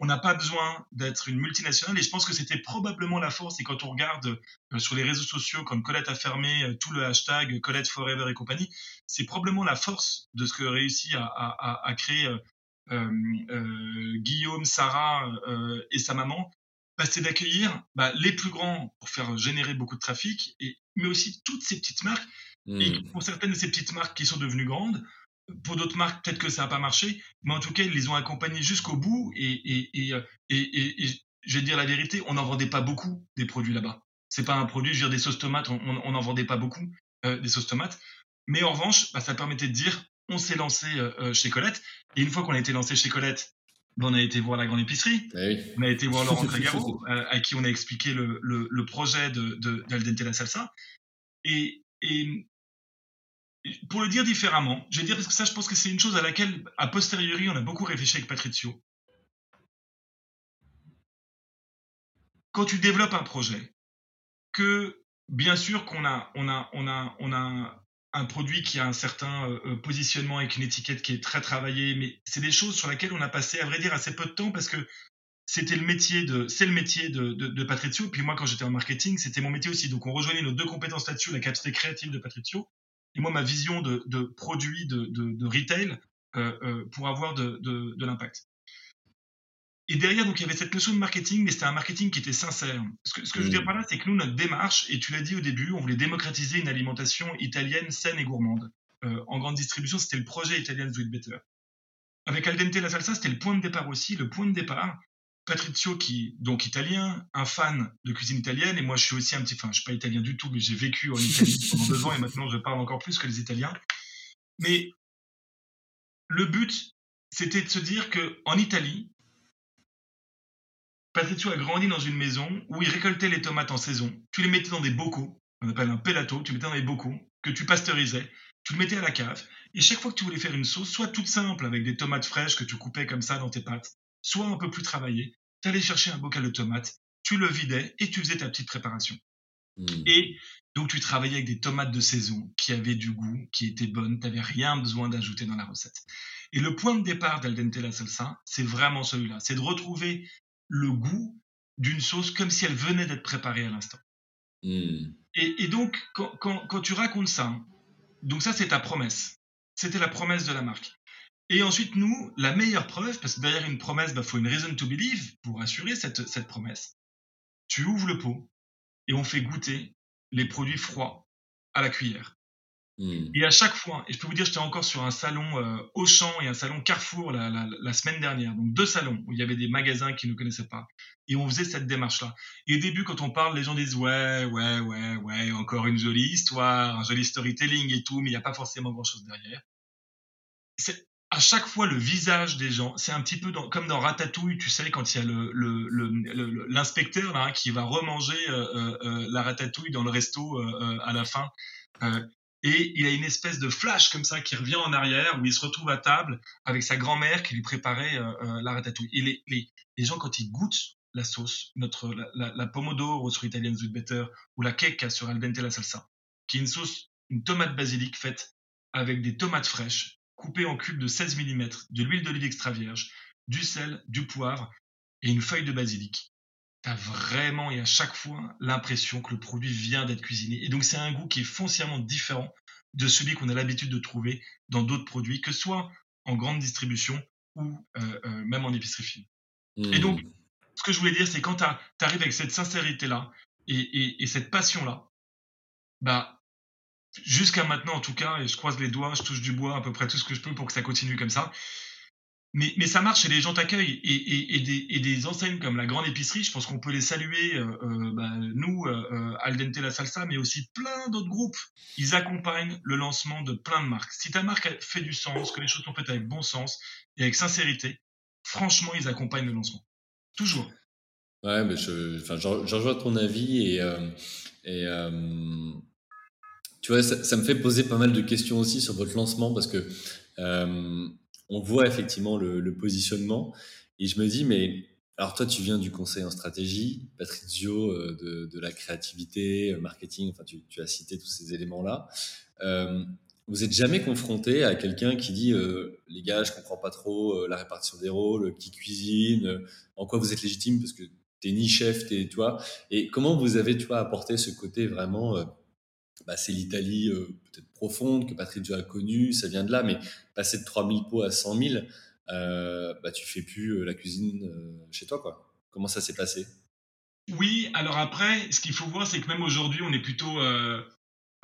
A: On n'a pas besoin d'être une multinationale et je pense que c'était probablement la force. Et quand on regarde euh, sur les réseaux sociaux, comme Colette a fermé euh, tout le hashtag Colette Forever et compagnie, c'est probablement la force de ce que réussit à, à, à créer euh, Guillaume, Sarah et sa maman. Bah, c'est d'accueillir bah, les plus grands pour faire générer beaucoup de trafic, et, mais aussi toutes ces petites marques. Et mmh. pour certaines de ces petites marques qui sont devenues grandes, pour d'autres marques, peut-être que ça n'a pas marché, mais en tout cas, ils les ont accompagnés jusqu'au bout. Et, et, et, et, je vais dire la vérité, on n'en vendait pas beaucoup des produits là-bas. C'est pas un produit, je veux dire, des sauces tomates, on n'en vendait pas beaucoup euh, des sauces tomates. Mais en revanche, bah, ça permettait de dire, on s'est lancé euh, euh, chez Colette. Et une fois qu'on a été lancé chez Colette, bah, on a été voir la grande épicerie. Eh on a été voir Laurent Trégaro, à qui on a expliqué le, le, le projet de, de, la Salsa. Et, et pour le dire différemment, je vais dire parce que ça, je pense que c'est une chose à laquelle, a posteriori, on a beaucoup réfléchi avec Patrizio. Quand tu développes un projet, que bien sûr qu'on a, on a, on a, on a un produit qui a un certain euh, positionnement avec une étiquette qui est très travaillée, mais c'est des choses sur lesquelles on a passé, à vrai dire, assez peu de temps parce que c'était le métier de, c'est le métier de, de, de Patrizio. Puis moi, quand j'étais en marketing, c'était mon métier aussi. Donc on rejoignait nos deux compétences là-dessus, la capacité créative de Patrizio et moi ma vision de, de produit de, de, retail euh, euh, pour avoir de, de, l'impact. Et derrière, donc, il y avait cette notion de marketing, mais c'était un marketing qui était sincère. Ce que, ce que je veux dire par là, c'est que nous, notre démarche, et tu l'as dit au début, on voulait démocratiser une alimentation italienne saine et gourmande. Euh, en grande distribution, c'était le projet Italian Do It Better. Avec Aldente la salsa, c'était le point de départ aussi. Le point de départ, Patrizio, qui donc italien, un fan de cuisine italienne, et moi je suis aussi un petit, enfin je suis pas italien du tout, mais j'ai vécu en Italie pendant deux ans et maintenant je parle encore plus que les Italiens. Mais le but, c'était de se dire que en Italie, Patrizio a grandi dans une maison où il récoltait les tomates en saison. Tu les mettais dans des bocaux, on appelle un pelato, tu mettais dans des bocaux que tu pasteurisais, tu le mettais à la cave. Et chaque fois que tu voulais faire une sauce, soit toute simple avec des tomates fraîches que tu coupais comme ça dans tes pâtes, soit un peu plus travaillé, tu allais chercher un bocal de tomates, tu le vidais et tu faisais ta petite préparation. Hmm. Et donc tu travaillais avec des tomates de saison qui avaient du goût, qui étaient bonnes, tu n'avais rien besoin d'ajouter dans la recette. Et le point de départ d'Aldente la salsa, c'est vraiment celui-là, c'est de retrouver le goût d'une sauce comme si elle venait d'être préparée à l'instant. Hmm. Et, donc, quand, quand, tu racontes ça, donc ça c'est ta promesse, c'était la promesse de la marque. Et ensuite, nous, la meilleure preuve, parce que derrière une promesse, il bah, faut une reason to believe pour assurer cette, cette promesse. Tu ouvres le pot et on fait goûter les produits froids à la cuillère. Hmm. Et à chaque fois, et je peux vous dire, j'étais encore sur un salon euh, Auchan et un salon Carrefour la, la, la, semaine dernière, donc deux salons où il y avait des magasins qui ne connaissaient pas, et on faisait cette démarche-là. Et au début, quand on parle, les gens disent ouais, ouais, ouais, ouais, encore une jolie histoire, un joli storytelling et tout, mais il n'y a pas forcément grand-chose derrière. C'est à chaque fois le visage des gens, c'est un petit peu comme dans Ratatouille, tu sais, quand il y a l'inspecteur le, le, qui va remanger euh, euh, euh, la ratatouille dans le resto à la fin. Et il a une espèce de flash comme ça qui revient en arrière où il se retrouve à table avec sa grand-mère qui lui préparait la ratatouille. Et les, les, les, gens, quand ils goûtent la sauce, notre, la, la, la pomodoro sur Italian Sweet Better ou la queca sur Al dente la salsa, qui est une sauce, une tomate basilic faite avec des tomates fraîches, coupé en cubes de 16 mm, de l'huile d'olive extra vierge, du sel, du poivre et une feuille de basilic. Tu as vraiment et à chaque fois l'impression que le produit vient d'être cuisiné. Et donc c'est un goût qui est foncièrement différent de celui qu'on a l'habitude de trouver dans d'autres produits, que ce soit en grande distribution ou euh, euh, même en épicerie fine. Et mmh. donc, ce que je voulais dire, c'est quand tu arrives avec cette sincérité-là et, et cette passion-là, bah, jusqu'à maintenant en tout cas, et je croise les doigts, je touche du bois à peu près tout ce que je peux pour que ça continue comme ça. Mais, ça marche et les gens t'accueillent. Et, des, enseignes comme la Grande Épicerie, je pense qu'on peut les saluer, euh, euh bah, nous, euh, euh, Aldente la Salsa, mais aussi plein d'autres groupes. Ils accompagnent le lancement de plein de marques. Si ta marque fait du sens, que les choses sont faites avec bon sens et avec sincérité, franchement, ils accompagnent le lancement. Toujours.
C: Ouais, mais je, enfin, rejoins ton avis et, tu vois, ça, me fait poser pas mal de questions aussi sur votre lancement parce que on voit effectivement le, positionnement et je me dis, mais alors toi, tu viens du conseil en stratégie, Patrizio euh, de, la créativité, euh, marketing, enfin tu, as cité tous ces éléments-là. vous êtes jamais confronté à quelqu'un qui dit les gars, je comprends pas trop la répartition des rôles, qui cuisine, en quoi vous êtes légitime parce que t'es ni chef, t'es toi. Et comment vous avez, tu apporté ce côté vraiment, bah, c'est l'Italie peut-être profonde que Patrick a connu, ça vient de là, mais passer de 3000 pots à 100 000, bah tu fais plus la cuisine chez toi, quoi. Comment ça s'est passé?
A: Oui, alors après, ce qu'il faut voir, c'est que même aujourd'hui, on est plutôt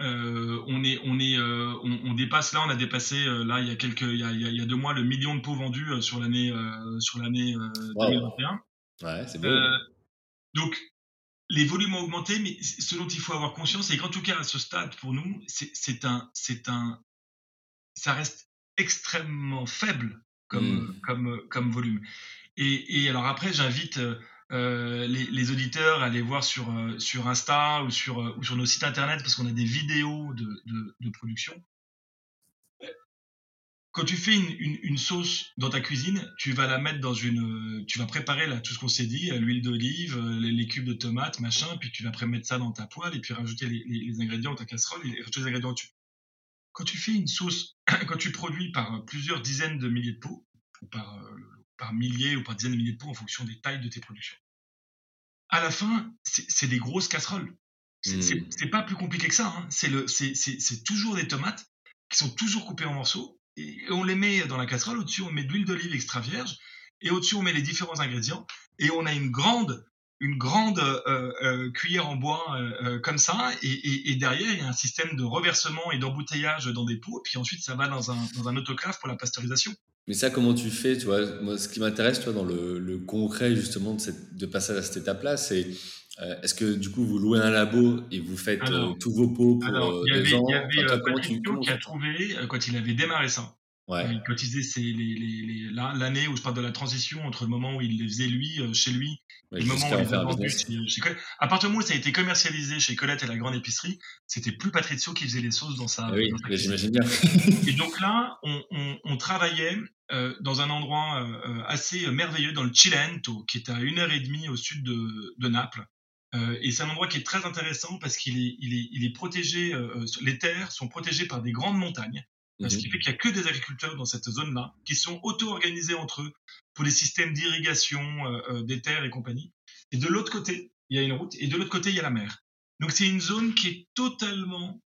A: euh, on est, on est, euh, on, dépasse là, on a dépassé euh, là il y a quelques, il y a, il y a deux mois le million de pots vendus sur l'année, sur l'année 2021.
C: Ouais, c'est beau.
A: donc les volumes ont augmenté, mais ce dont il faut avoir conscience, c'est qu'en tout cas à ce stade pour nous, c'est un, c'est un, ça reste extrêmement faible comme, mmh. comme, comme volume. Et, et alors après, j'invite euh, les, auditeurs aller voir sur, euh, sur Insta ou sur, euh, ou sur nos sites internet parce qu'on a des vidéos de, de, production. Quand tu fais une, une, sauce dans ta cuisine, tu vas la mettre dans une. Tu vas préparer là, tout ce qu'on s'est dit, l'huile d'olive, les, cubes de tomates, machin, puis tu vas mettre ça dans ta poêle et puis rajouter les, les, ingrédients dans ta casserole et rajouter les ingrédients dessus. Quand tu fais une sauce, quand tu produis par plusieurs dizaines de milliers de pots, ou par par milliers ou par dizaines de milliers de pots en fonction des tailles de tes productions. À la fin, c'est des grosses casseroles. C'est mmh. pas plus compliqué que ça. Hein. C'est toujours des tomates qui sont toujours coupées en morceaux et on les met dans la casserole. Au-dessus, on met de l'huile d'olive extra vierge et au-dessus, on met les différents ingrédients et on a une grande une grande euh, euh, cuillère en bois euh, comme ça, et, derrière il y a un système de reversement et d'embouteillage dans des pots, et puis ensuite ça va dans un, dans un autoclave pour la pasteurisation.
C: Mais ça, comment tu fais tu vois? Moi, ce qui m'intéresse, toi, dans le, concret justement de, de passer à cette étape-là, c'est euh, est-ce que du coup vous louez un labo et vous faites euh, tous vos pots pour
A: alors, il y avait, Il y avait qui a trouvé quand il avait démarré ça. Ouais. Il cotisait l'année où je parle de la transition entre le moment où il les faisait lui, chez lui, et le moment où il les vendu chez, Colette. À partir du moment où ça a été commercialisé chez Colette et la grande épicerie, c'était plus Patrizio qui faisait les sauces dans sa.
C: Ah oui, j'imagine bien.
A: et donc là, on, on, on travaillait euh, dans un endroit euh, assez merveilleux dans le Cilento, qui est à une heure et demie au sud de, de Naples. Euh, et c'est un endroit qui est très intéressant parce qu'il est, il est, il est protégé, les terres sont protégées par des grandes montagnes. Ce qui mhm. fait qu'il n'y a que des agriculteurs dans cette zone-là qui sont auto-organisés entre eux pour les systèmes d'irrigation des terres et compagnie. Et de l'autre côté, il y a une route et de l'autre côté, il y a la mer. Donc c'est une zone qui est totalement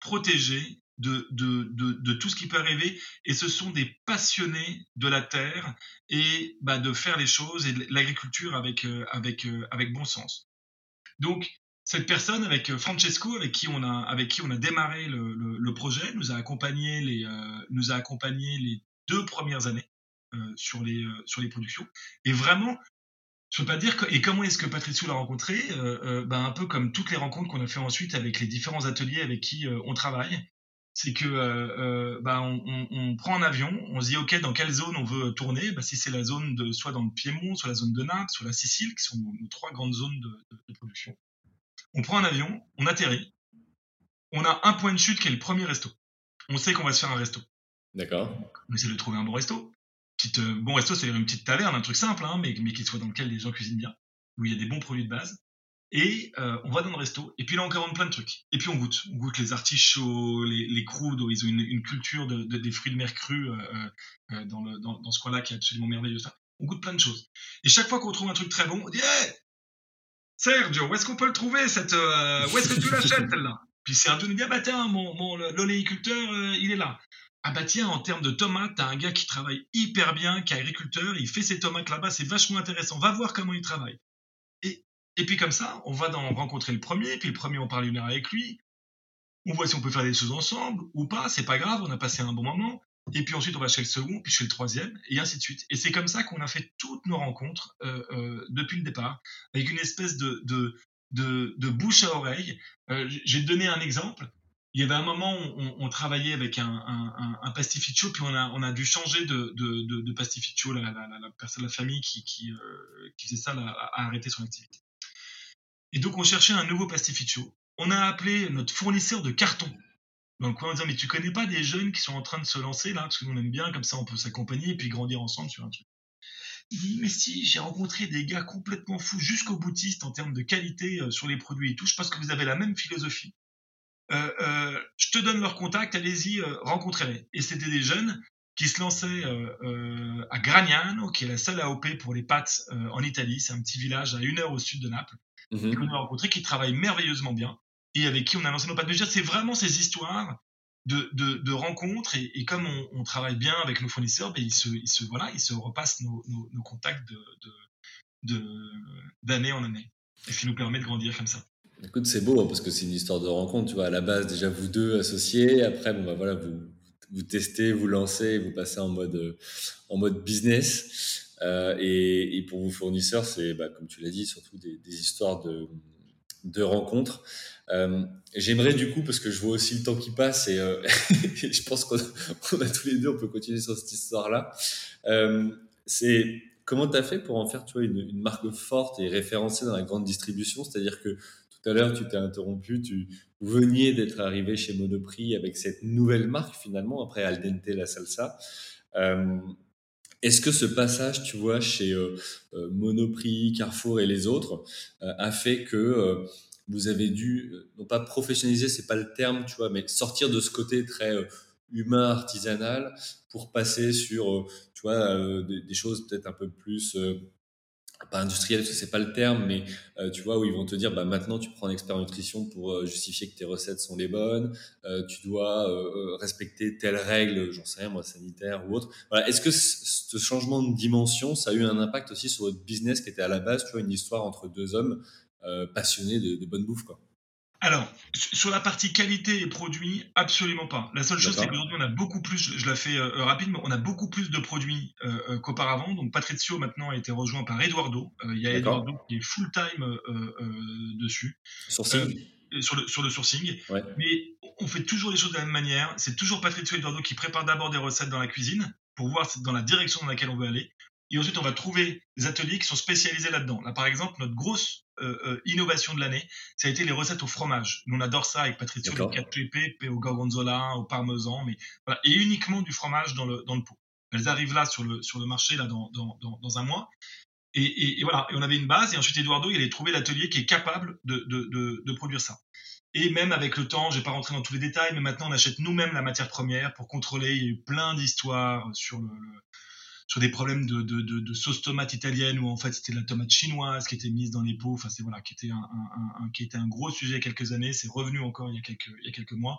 A: protégée de, de, de, de, tout ce qui peut arriver et ce sont des passionnés de la terre et bah, de faire les choses et de l'agriculture avec, euh, avec, euh, avec bon sens. Donc, cette personne avec euh, Francesco, avec qui on a, avec qui on a démarré le, le, projet, nous a accompagné les, nous a accompagné les deux premières années sur, les, sur les productions. Et vraiment, je peux pas dire que, et comment est-ce que Patricio l'a rencontré bah, Un peu comme toutes les rencontres qu'on a fait ensuite avec les différents ateliers avec qui on travaille c'est que euh, euh, bah, on, on, prend un avion, on se dit ok dans quelle zone on veut tourner? Bah, si c'est la zone de soit dans le Piémont, soit la zone de Naples, soit la Sicile, qui sont nos, trois grandes zones de, de, production. On prend un avion, on atterrit, on a un point de chute qui est le premier resto. On sait qu'on va se faire un resto.
C: D'accord.
A: On essaie de trouver un bon resto. Petite, euh, bon resto, c'est une petite taverne, un truc simple, hein, mais, mais qui soit dans lequel les gens cuisinent bien, où il y a des bons produits de base. Et euh, on va dans le resto, et puis là on commande plein de trucs. Et puis on goûte. On goûte les artichauts, les, les croudes, ils ont une, une culture de, de, des fruits de mer crus euh, euh, dans, le, dans, dans, ce coin-là qui est absolument merveilleux. On goûte plein de choses. Et chaque fois qu'on trouve un truc très bon, on dit hey Sergio, où est-ce qu'on peut le trouver cette, Où est-ce que tu l'achètes celle-là Puis c'est un tout nous dit ah bah tiens, mon, mon l'oléiculteur, il est là. Ah bah tiens, en termes de tomates, t'as un gars qui travaille hyper bien, qui est agriculteur, il fait ses tomates là-bas, c'est vachement intéressant. Va voir comment il travaille. Et puis comme ça, on va dans, rencontrer le premier, puis le premier, on parle une heure avec lui. On voit si on peut faire des choses ensemble ou pas, c'est pas grave, on a passé un bon moment. Et puis ensuite, on va chez le second, puis chez le troisième, et ainsi de suite. Et c'est comme ça qu'on a fait toutes nos rencontres euh, euh, depuis le départ, avec une espèce de, de, de, de bouche à oreille. Euh, J'ai donné un exemple. Il y avait un moment où on, on travaillait avec un, un, un, pastificio, puis on a, on a dû changer de, de, de, pastificio. La, la, la, personne, la famille qui, qui, euh, qui faisait ça a arrêté son activité. Et donc, on cherchait un nouveau pastificio. On a appelé notre fournisseur de carton dans le coin en disant Mais tu connais pas des jeunes qui sont en train de se lancer là? Parce que on aime bien, comme ça, on peut s'accompagner et puis grandir ensemble sur un truc. Il dit Mais si, j'ai rencontré des gars complètement fous jusqu'au boutiste en termes de qualité euh, sur les produits et tout. Je pense que vous avez la même philosophie. je te donne leur contact, allez-y, rencontrez-les. Et c'était des jeunes qui se lançaient à Gragnano, qui est la seule AOP pour les pâtes en Italie. C'est un petit village à une heure au sud de Naples. Mmh. qu'on a rencontré, qui travaillent merveilleusement bien et avec qui on a lancé nos pâtes. de c'est vraiment ces histoires de, de, rencontres et, comme on, travaille bien avec nos fournisseurs, ben ils, se, ils, se, voilà, ils se repassent nos, nos, contacts d'année de, en année. Et ce qui nous permet de grandir comme ça.
C: Écoute, c'est beau hein, parce que c'est une histoire de rencontre. Tu vois, à la base, déjà vous deux associés. Après, bon, bah, voilà, vous, vous testez, vous lancez, vous passez en mode, en mode business. Euh, et, pour vos fournisseurs, c'est, bah, comme tu l'as dit, surtout des, histoires de, rencontres. Euh, J'aimerais du coup, parce que je vois aussi le temps qui passe et, euh, je pense qu'on a, tous les deux, on peut continuer sur cette histoire-là. C'est comment tu as fait pour en faire tu vois, une, marque forte et référencée dans la grande distribution? C'est-à-dire que tout à l'heure, tu t'es interrompu, tu veniez d'être arrivé chez Monoprix avec cette nouvelle marque finalement, après Aldente la salsa. Est-ce que ce passage, tu vois, chez euh, euh, Monoprix, Carrefour et les autres, euh, a fait que vous avez dû, non pas professionnaliser, c'est pas le terme, tu vois, mais sortir de ce côté très humain, artisanal, pour passer sur, tu vois, des, des, choses peut-être un peu plus pas industriel parce que c'est pas le terme, mais euh, tu vois où ils vont te dire bah maintenant tu prends un expert nutrition pour euh, justifier que tes recettes sont les bonnes, euh, tu dois respecter telle règle, j'en sais rien moi sanitaire ou autre. Voilà, est-ce que ce changement de dimension ça a eu un impact aussi sur votre business qui était à la base tu vois une histoire entre deux hommes passionnés de, de bonne bouffe quoi?
A: Alors, sur la partie qualité et produits, absolument pas. La seule chose, c'est qu'aujourd'hui, on a beaucoup plus, je, la fais euh, rapide, mais on a beaucoup plus de produits euh, euh, qu'auparavant. Donc, Patrizio, maintenant, a été rejoint par Eduardo. il y a Eduardo qui est full-time dessus.
C: Sourcing
A: sur le, sur le sourcing. Mais on fait toujours les choses de la même manière. C'est toujours Patrizio et Eduardo qui préparent d'abord des recettes dans la cuisine pour voir dans la direction dans laquelle on veut aller. Et ensuite, on va trouver des ateliers qui sont spécialisés là-dedans. Là, par exemple, notre grosse euh, euh, innovation de l'année, ça a été les recettes au fromage. Nous, on adore ça avec Patricio, le 4PP, au gorgonzola, au parmesan, mais voilà, et uniquement du fromage dans le, dans le pot. Elles arrivent là sur le, sur le marché là dans, dans, dans, un mois. Et, et, voilà, et on avait une base, et ensuite Eduardo, il allait trouver l'atelier qui est capable de, de, de, de, produire ça. Et même avec le temps, je vais pas rentrer dans tous les détails, mais maintenant on achète nous-mêmes la matière première pour contrôler. Il y a eu plein d'histoires sur le sur des problèmes de, de, de, sauce tomate italienne où en fait c'était la tomate chinoise qui était mise dans les pots, enfin c'est voilà, qui était un, un, qui était un gros sujet il y a quelques années, c'est revenu encore il y a quelques, il y a quelques mois.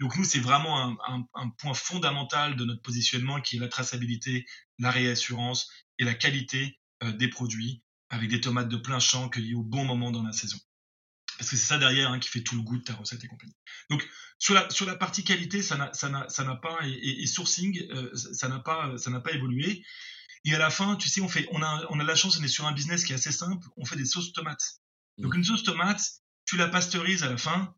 A: Donc nous, c'est vraiment un, un, point fondamental de notre positionnement qui est la traçabilité, la réassurance et la qualité euh, des produits avec des tomates de plein champ cueillies au bon moment dans la saison. Parce que c'est ça derrière hein, qui fait tout le goût de ta recette et compagnie. Donc sur la, sur la partie qualité, ça n'a pas, et, sourcing, euh, ça n'a pas, ça n'a pas évolué. Et à la fin, tu sais, on, fait, on, a, on a la chance, on est sur un business qui est assez simple, on fait des sauces tomates. Donc mmh. une sauce tomate, tu la pasteurises à la fin,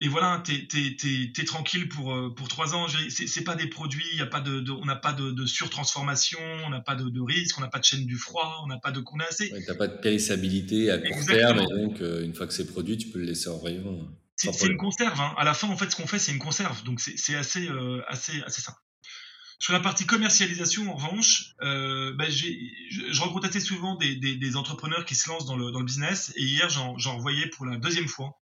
A: et voilà, tu es, tranquille pour, euh, pour trois ans. C'est pas des produits, y a pas de, on n'a pas de, surtransformation, on n'a pas de, risque, on n'a pas de chaîne du froid, on n'a pas de condensé.
C: Ouais, tu pas de périssabilité à court terme, et donc euh, une fois que c'est produit, tu peux le laisser en rayon.
A: C'est une conserve. Hein. À la fin, en fait, ce qu'on fait, c'est une conserve. Donc c'est assez, euh, assez, assez simple. Sur la partie commercialisation, en revanche, euh, bah, je, je rencontre assez souvent des, des, des, entrepreneurs qui se lancent dans le, dans le business. Et hier, j'en voyais pour la deuxième fois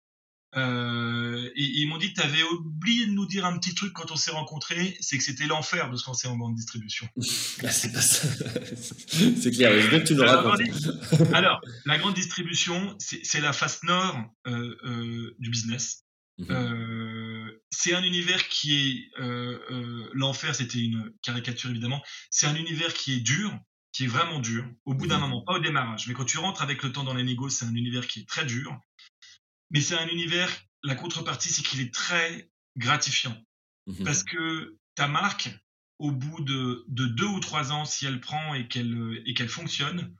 A: euh, et, ils m'ont dit que tu avais oublié de nous dire un petit truc quand on s'est rencontrés, c'est que c'était l'enfer de se lancer en grande distribution.
C: Bah, c'est pas ça. c'est clair, je veux que tu nous racontes.
A: Alors, la grande distribution, c'est la face nord euh, euh, du business. Mhm. c'est un univers qui est l'enfer, c'était une caricature évidemment. C'est un univers qui est dur, qui est vraiment dur. Au bout d'un mhm. moment, pas au démarrage, mais quand tu rentres avec le temps dans les négociations, c'est un univers qui est très dur. Mais c'est un univers, la contrepartie, c'est qu'il est très gratifiant. Mhm. Parce que ta marque, au bout de, deux ou trois ans, si elle prend et qu'elle et qu'elle fonctionne,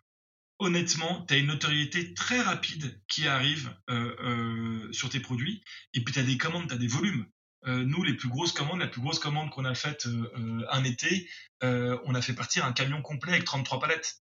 A: honnêtement, tu as une notoriété très rapide qui arrive euh, euh, sur tes produits. Et puis tu as des commandes, tu as des volumes. Euh, nous, les plus grosses commandes, la plus grosse commande qu'on a faite un été, on a fait partir un camion complet avec 33 palettes.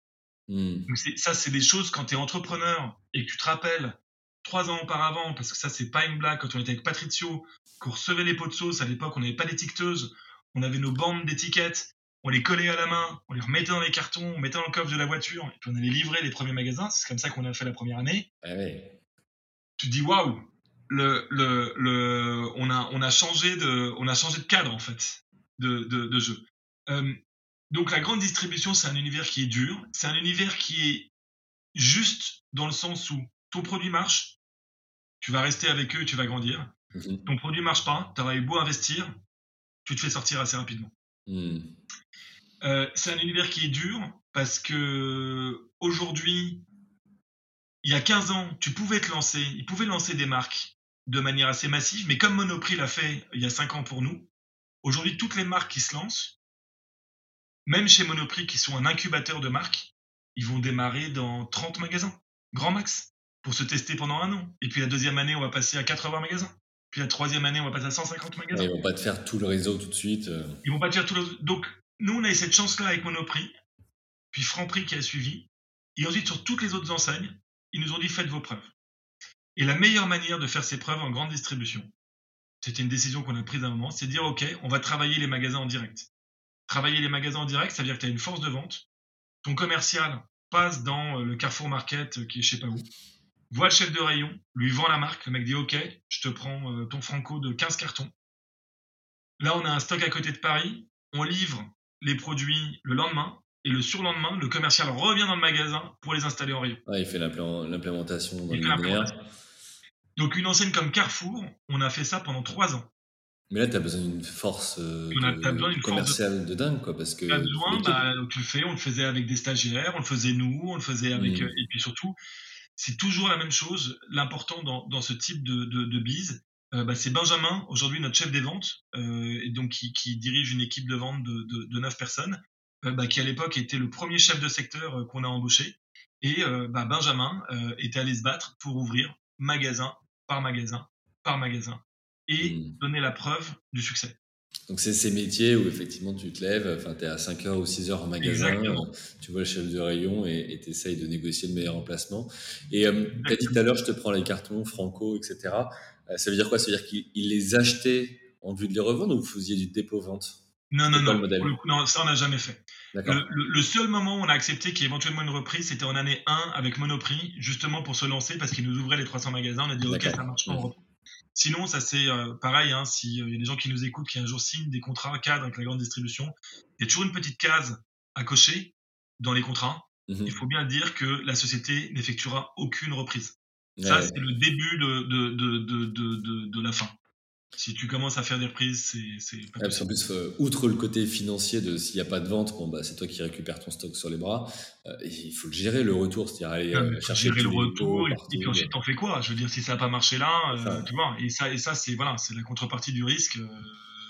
A: Hmm. Donc ça, c'est des choses quand tu es entrepreneur et que tu te rappelles trois ans auparavant, parce que ça, c'est pas une blague, quand on était avec Patrizio, qu'on recevait les pots de sauce, à l'époque, on n'avait pas d'étiqueteuse, on avait nos bandes d'étiquettes, on les collait à la main, on les remettait dans les cartons, on mettait dans le coffre de la voiture, et puis on allait livrer les premiers magasins. C'est comme ça qu'on a fait la première année.
C: Ah
A: tu te dis waouh, le, le, le, on, a, on, a changé de, on a changé de cadre, en fait, de, de, de jeu. Euh, donc, la grande distribution, c'est un univers qui est dur. C'est un univers qui est juste dans le sens où ton produit marche, tu vas rester avec eux et tu vas grandir.
C: Mhm.
A: Ton produit marche pas, tu auras eu beau investir, tu te fais sortir assez rapidement.
C: Hmm.
A: Euh, c'est un univers qui est dur parce que aujourd'hui, il y a 15 ans, tu pouvais te lancer, ils pouvaient lancer des marques de manière assez massive, mais comme Monoprix l'a fait il y a 5 ans pour nous, aujourd'hui, toutes les marques qui se lancent, même chez Monoprix qui sont un incubateur de marques, ils vont démarrer dans 30 magasins, grand max, pour se tester pendant un an. Et puis la deuxième année, on va passer à 80 magasins. Puis la troisième année, on va passer à 150 magasins.
C: Ouais, ils vont pas te faire tout le réseau tout de suite. euh.
A: Ils vont pas te faire tout le... Donc, nous, on a eu cette chance-là avec Monoprix, puis Franprix qui a suivi. Et ensuite, sur toutes les autres enseignes, ils nous ont dit faites vos preuves. Et la meilleure manière de faire ces preuves en grande distribution, c'était une décision qu'on a prise à un moment, c'est de dire ok, on va travailler les magasins en direct. Travailler les magasins en direct, ça veut dire que tu as une force de vente. Ton commercial passe dans euh, le Carrefour Market euh, qui est je sais pas où, voit le chef de rayon, lui vend la marque, le mec dit ok, je te prends euh, ton franco de 15 cartons. Là, on a un stock à côté de Paris, on livre les produits le lendemain, et le surlendemain, le commercial revient dans le magasin pour les installer en rayon.
C: Ouais, il fait l'implé- l'implémentation dans le.
A: Donc une enseigne comme Carrefour, on a fait ça pendant trois ans.
C: Mais là, tu as besoin d'une force euh,
A: On a-
C: de-
A: t'as besoin d'une force
C: commerciale de... dingue, quoi, parce que
A: Pas besoin, bah, tu le fais, on le faisait avec des stagiaires, on le faisait nous, on le faisait avec...
C: Mm.
A: euh, et puis surtout, c'est toujours la même chose. L'important dans, dans ce type de, de, de bise, euh, bah, c'est Benjamin, aujourd'hui notre chef des ventes, euh, et donc qui, qui dirige une équipe de vente de, de, de 9 personnes, euh, bah, qui à l'époque était le premier chef de secteur qu'on a embauché. Et bah, Benjamin euh, était allé se battre pour ouvrir magasin par magasin par magasin et
C: Mm.
A: donner la preuve du succès.
C: Donc, c'est ces métiers où effectivement tu te lèves, enfin, tu es à 5h ou 6h en magasin,
A: Exactement.
C: euh, tu vois le chef de rayon et tu essayes de négocier le meilleur emplacement. Et euh, tu as dit tout à l'heure, je te prends les cartons, Franco, etc. Euh, ça veut dire quoi? Ça veut dire qu'ils ils les achetaient en vue de les revendre ou vous faisiez du dépôt-vente?
A: Non, non, non, le coup, non, ça on n'a jamais fait. Le, seul moment où on a accepté qu'il y ait éventuellement une reprise, c'était en année 1 avec Monoprix, justement pour se lancer parce qu'ils nous ouvraient les 300 magasins. On a dit ok, ça marche pas, on reprend. Sinon, ça c'est euh, pareil, hein, s'il y a des gens qui nous écoutent qui un jour signent des contrats cadres avec la grande distribution, il y a toujours une petite case à cocher dans les contrats.
C: Mhm.
A: Il faut bien dire que la société n'effectuera aucune reprise.
C: Ouais,
A: Ça,
C: ouais.
A: c'est le début de la fin. Si tu commences à faire des reprises, c'est pas
C: Ouais, qu'en plus, euh, outre le côté financier de s'il n'y a pas de vente, bon, bah, c'est toi qui récupères ton stock sur les bras. euh, il faut le gérer le retour, c'est-à-dire aller
A: Non,
C: euh, chercher
A: gérer le retour et,
C: partout.
A: et puis ensuite t'en fais quoi? Je veux dire si ça n'a pas marché là, euh, tu vois. Et ça et ça c'est voilà la contrepartie du risque.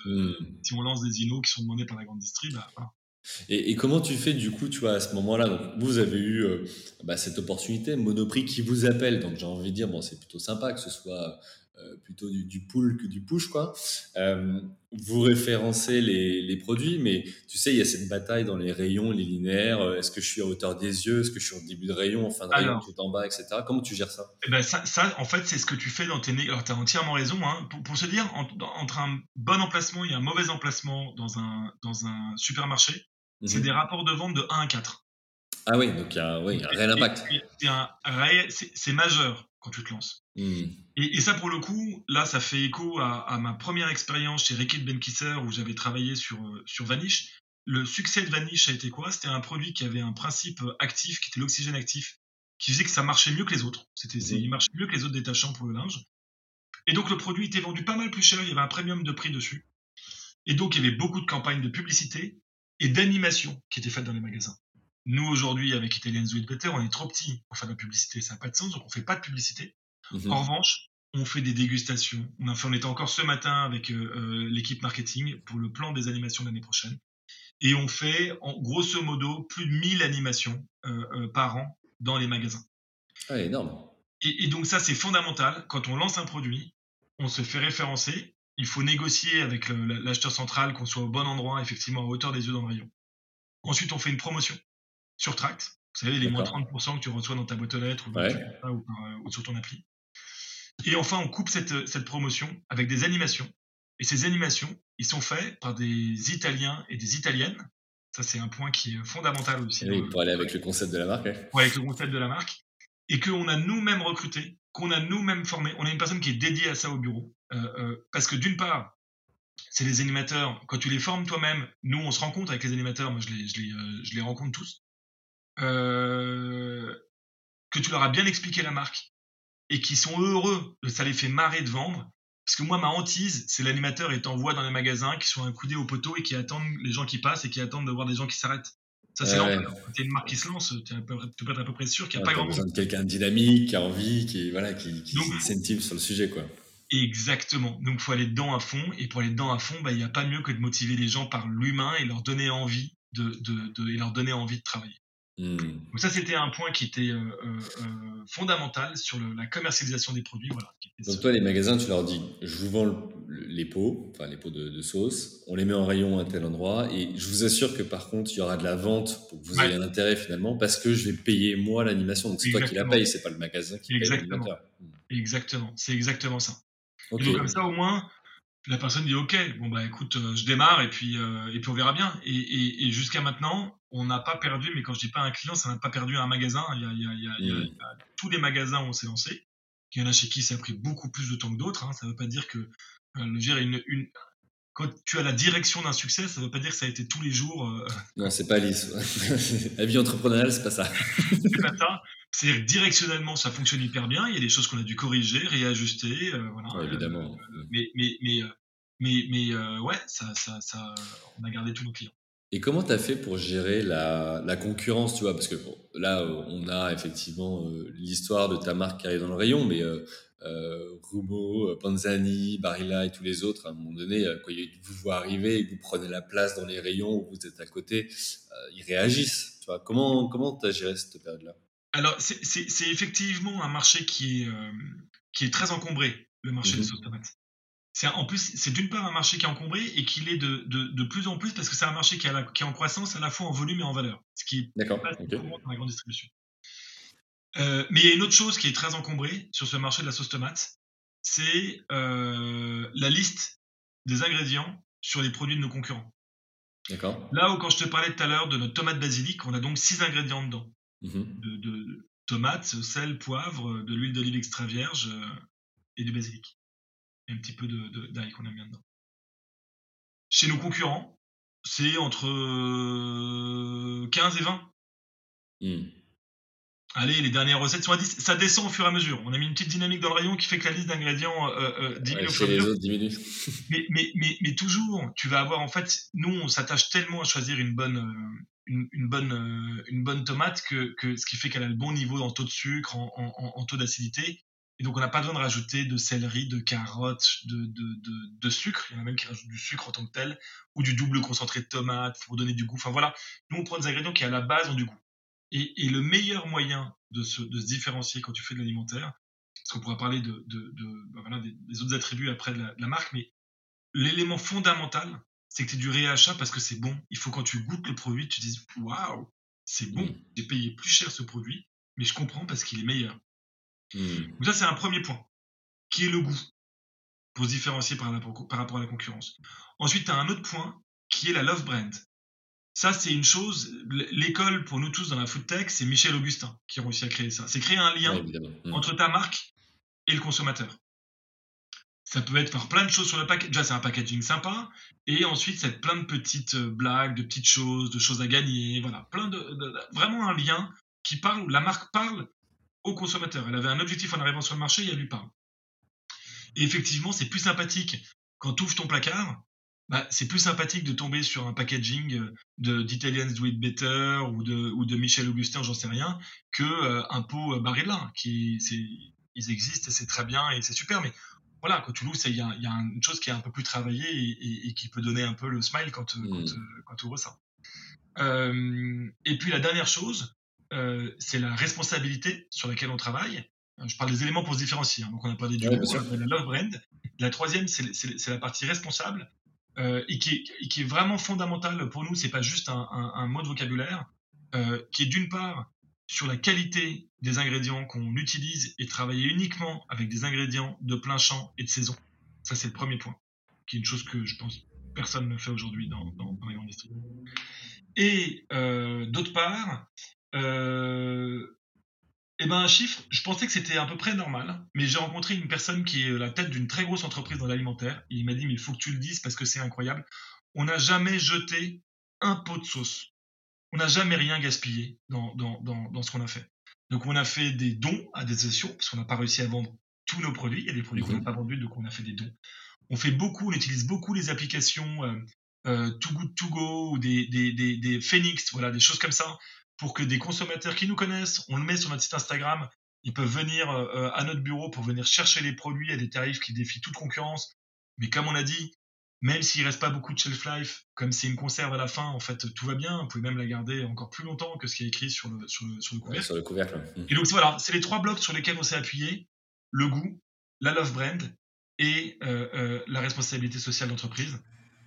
C: Hmm.
A: Si on lance des inos qui sont demandés par la grande distri, bah, voilà.
C: Et, et comment tu fais du coup, tu vois, à ce moment-là? Donc, vous avez eu euh, bah, cette opportunité, Monoprix qui vous appelle. Donc, j'ai envie de dire, bon, c'est plutôt sympa que ce soit euh, plutôt du, du pull que du push, quoi. Euh, vous référencez les, les produits, mais tu sais, il y a cette bataille dans les rayons, les linéaires. Euh, Est-ce que je suis à hauteur des yeux Est-ce que je suis au début de rayon, en fin de rayon,
A: Alors.
C: tout en bas, etc. Comment tu gères ça?
A: Eh ben ça, ça, en fait, c'est ce que tu fais dans tes. Alors, tu as entièrement raison. Hein, pour, pour se dire, en- entre un bon emplacement et un mauvais emplacement dans un, dans un supermarché, c'est
C: Mhm.
A: des rapports de vente de 1 à 4.
C: Ah oui, donc il y a, oui, y a un réel impact.
A: C'est c'est- c'est majeur quand tu te lances.
C: Hmm.
A: Et, et ça, pour le coup, là, ça fait écho à, à ma première expérience chez Reckitt Benckiser où j'avais travaillé sur, euh, sur Vanish. Le succès de Vanish a été quoi? C'était un produit qui avait un principe actif, qui était l'oxygène actif, qui faisait que ça marchait mieux que les autres. C'était,
C: Mhm.
A: il marchait mieux que les autres détachants pour le linge. Et donc, le produit était vendu pas mal plus cher. Il y avait un premium de prix dessus. Et donc, il y avait beaucoup de campagnes de publicité et d'animation qui étaient faites dans les magasins. Nous, aujourd'hui, avec Italian Sweet Better, on est trop petits pour faire de la publicité. Ça n'a pas de sens, donc on fait pas de publicité.
C: Mhm.
A: En revanche, on fait des dégustations. On, a fait, on était encore ce matin avec euh, euh, l'équipe marketing pour le plan des animations de l'année prochaine. Et on fait, en grosso modo, plus de 1000 animations euh, euh, par an dans les magasins.
C: Ah, énorme.
A: Et, et donc ça, c'est fondamental. Quand on lance un produit, on se fait référencer. Il faut négocier avec l'acheteur central qu'on soit au bon endroit, effectivement, à hauteur des yeux dans le rayon. Ensuite, on fait une promotion sur Tract. Vous savez, les moins
C: D'accord.
A: 30% que tu reçois dans ta boîte aux lettres ou,
C: Ouais.
A: euh, ou sur ton appli. Et enfin, on coupe cette, cette promotion avec des animations. Et ces animations, ils sont faits par des Italiens et des Italiennes. Ça, c'est un point qui est fondamental aussi.
C: Eh oui, pour aller avec le concept de la marque. ouais.
A: ouais, avec le concept de la marque, et qu'on a nous-mêmes recruté qu'on a nous-mêmes formé. On a une personne qui est dédiée à ça au bureau. parce que d'une part, c'est les animateurs. Quand tu les formes toi-même, nous, on se rencontre avec les animateurs. Moi, je les, je les, je les rencontre tous. Que tu leur as bien expliqué la marque et qui sont heureux, ça les fait marrer de vendre. Parce que moi, ma hantise, c'est l'animateur est en voie dans les magasins, qui sont un coudé au poteau et qui attendent les gens qui passent et qui attendent de voir des gens qui s'arrêtent. Ça, c'est ouais. Tu une marque qui se lance, tu peux être à peu près sûr qu'il n'y a pas grand
C: besoin de quelqu'un de dynamique, qui a envie, qui, voilà, qui, qui s'incentive sur le sujet. quoi.
A: Exactement. Donc, il faut aller dedans à fond. Et pour aller dedans à fond, bah, il n'y a pas mieux que de motiver les gens par l'humain et leur donner envie de, de, de, et leur donner envie de travailler. Hmm. Donc ça, c'était un point qui était euh, euh, euh, fondamental sur le, la commercialisation des produits. Voilà,
C: Donc toi, les magasins, tu leur dis, je vous vends les pots, enfin les pots de, de, sauce, on les met en rayon à tel endroit, et je vous assure que par contre, il y aura de la vente pour que vous ayez un intérêt finalement, parce que je vais payer moi l'animation. Donc c'est toi qui la paye, c'est pas le magasin qui
A: exactement.
C: paye l'animateur.
A: Hmm. Exactement, c'est exactement ça. Okay. donc comme ça, au moins, la personne dit ok bon bah écoute euh, je démarre et puis euh, et puis on verra bien et, et, et jusqu'à maintenant on n'a pas perdu mais quand je dis pas un client ça n'a pas perdu un magasin il y a, il y a, il y a, il y a tous les magasins où on s'est lancé il y en a chez qui ça a pris beaucoup plus de temps que d'autres hein. ça veut pas dire que euh, le dire une, une quand tu as la direction d'un succès, ça ne veut pas dire que ça a été tous les jours.
C: Non, c'est pas lisse. la vie entrepreneuriale, c'est pas ça.
A: c'est pas ça. C'est-à-dire que directionnellement, ça fonctionne hyper bien. Il y a des choses qu'on a dû corriger, réajuster. Euh, voilà.
C: Ouais, évidemment.
A: Euh, mais, mais, mais, euh, mais, mais euh, ouais, ça, ça, ça, on a gardé tous nos clients.
C: Et comment tu as fait pour gérer la, la, concurrence, tu vois? Parce que bon, là, on a effectivement l'histoire de ta marque qui arrive dans le rayon, mais Rumo, Panzani, Barilla et tous les autres, à un moment donné, quand ils vous voient arriver et que vous prenez la place dans les rayons où vous êtes à côté, ils réagissent. Tu vois? Comment comment tu as géré cette période-là?
A: Alors, c'est effectivement un marché qui est, euh, qui est très encombré, le marché mmh. des sauces tomates. C'est en plus, c'est d'une part un marché qui est encombré et qui l'est de, de, de, plus en plus parce que c'est un marché qui, a la, qui, est en croissance à la fois en volume et en valeur, ce qui est pas okay. dans la grande distribution. Euh, mais il y a une autre chose qui est très encombrée sur ce marché de la sauce tomate, c'est euh, la liste des ingrédients sur les produits de nos concurrents. Là où quand je te parlais tout à l'heure de notre tomate basilic, on a donc six ingrédients dedans. Mmh de, de, tomates, sel, poivre, de l'huile d'olive extra vierge euh, et du basilic. Et un petit peu d'ail qu'on a mis dedans. Chez nos concurrents, c'est entre 15 et 20. Mmh. Allez, les dernières recettes sont à 10. Ça descend au fur et à mesure. On a mis une petite dynamique dans le rayon qui fait que la liste d'ingrédients euh, euh, diminue
C: ouais,
A: mais, mais, toujours, tu vas avoir, en fait, nous, on s'attache tellement à choisir une bonne, une, une, bonne, euh, une bonne tomate que, que ce qui fait qu'elle a le bon niveau en taux de sucre, en, en, en taux d'acidité. Et donc, on n'a pas besoin de rajouter de céleri, de carottes, de, de, de, de, sucre. Il y en a même qui rajoutent du sucre en tant que tel, ou du double concentré de tomate pour donner du goût. Enfin voilà, nous, on prend des ingrédients qui, à la base, ont du goût. Et, et le meilleur moyen de se, de se différencier quand tu fais de l'alimentaire, parce qu'on pourra parler de, de, de ben voilà, des, autres attributs après de la marque, mais l'élément fondamental, c'est que tu es du réachat parce que c'est bon. Il faut quand tu goûtes le produit, tu te dises waouh, c'est bon. Mmh. J'ai payé plus cher ce produit, mais je comprends parce qu'il est meilleur. Mmh. Donc ça, c'est un premier point, qui est le goût, pour se différencier par, par rapport à la concurrence? Ensuite, tu as un autre point, qui est la love brand. Ça, c'est une chose. L'école, pour nous tous dans la food tech, c'est Michel Augustin qui a réussi à créer ça. C'est créer un lien ouais, mmh. entre ta marque et le consommateur. Ça peut être par plein de choses sur le packaging. Déjà, c'est un packaging sympa. Et ensuite, c'est plein de petites euh, blagues, de petites choses, de choses à gagner. Voilà, plein de, vraiment un lien qui parle, où la marque parle au consommateur. Elle avait un objectif en arrivant sur le marché et elle lui parle. Et effectivement, c'est plus sympathique quand tu ouvres ton placard. Bah, c'est plus sympathique de tomber sur un packaging euh, d'Italians Do It Better ou de, ou de Michel Augustin, j'en sais rien, que euh, un pot Barilla. Qui, ils existent et c'est très bien et c'est super, mais voilà, quand tu loues, il y, y, a une chose qui est un peu plus travaillée et, et, et qui peut donner un peu le smile quand, mmh. quand, quand tu ouvres ça. Euh, et puis la dernière chose, euh, c'est la responsabilité sur laquelle on travaille. Je parle des éléments pour se différencier. Hein. Donc on a parlé du ouais, de la love brand. La troisième, c'est la partie responsable euh, et, qui est, et, qui est, vraiment fondamentale pour nous. C'est pas juste un, un, un, mot de vocabulaire, euh, qui est d'une part sur la qualité des ingrédients qu'on utilise et travailler uniquement avec des ingrédients de plein champ et de saison. Ça, c'est le premier point, qui est une chose que je pense personne ne fait aujourd'hui dans, dans, dans, distributions. Et euh, d'autre part, euh, Eh ben, un chiffre, je pensais que c'était à peu près normal, mais j'ai rencontré une personne qui est la tête d'une très grosse entreprise dans l'alimentaire. Il m'a dit, mais il faut que tu le dises parce que c'est incroyable. On n'a jamais jeté un pot de sauce. On n'a jamais rien gaspillé dans, dans, dans, dans ce qu'on a fait. Donc, on a fait des dons à des associations parce qu'on n'a pas réussi à vendre tous nos produits. Il y a des produits qu'on n'a pas vendus, donc on a fait des dons. On fait beaucoup, on utilise beaucoup les applications euh, euh, Too Good To Go ou des, des, des, des Phoenix, voilà, des choses comme ça, pour que des consommateurs qui nous connaissent, on le met sur notre site Instagram, ils peuvent venir euh, à notre bureau pour venir chercher les produits à des tarifs qui défient toute concurrence. Mais comme on a dit, même s'il reste pas beaucoup de shelf life, comme c'est une conserve à la fin, en fait, tout va bien. Vous pouvez même la garder encore plus longtemps que ce qui est écrit sur le, sur le, sur le couvercle.
C: sur le couvercle.
A: Et donc voilà, c'est les trois blocs sur lesquels on s'est appuyé le goût, la love brand et euh, euh, la responsabilité sociale d'entreprise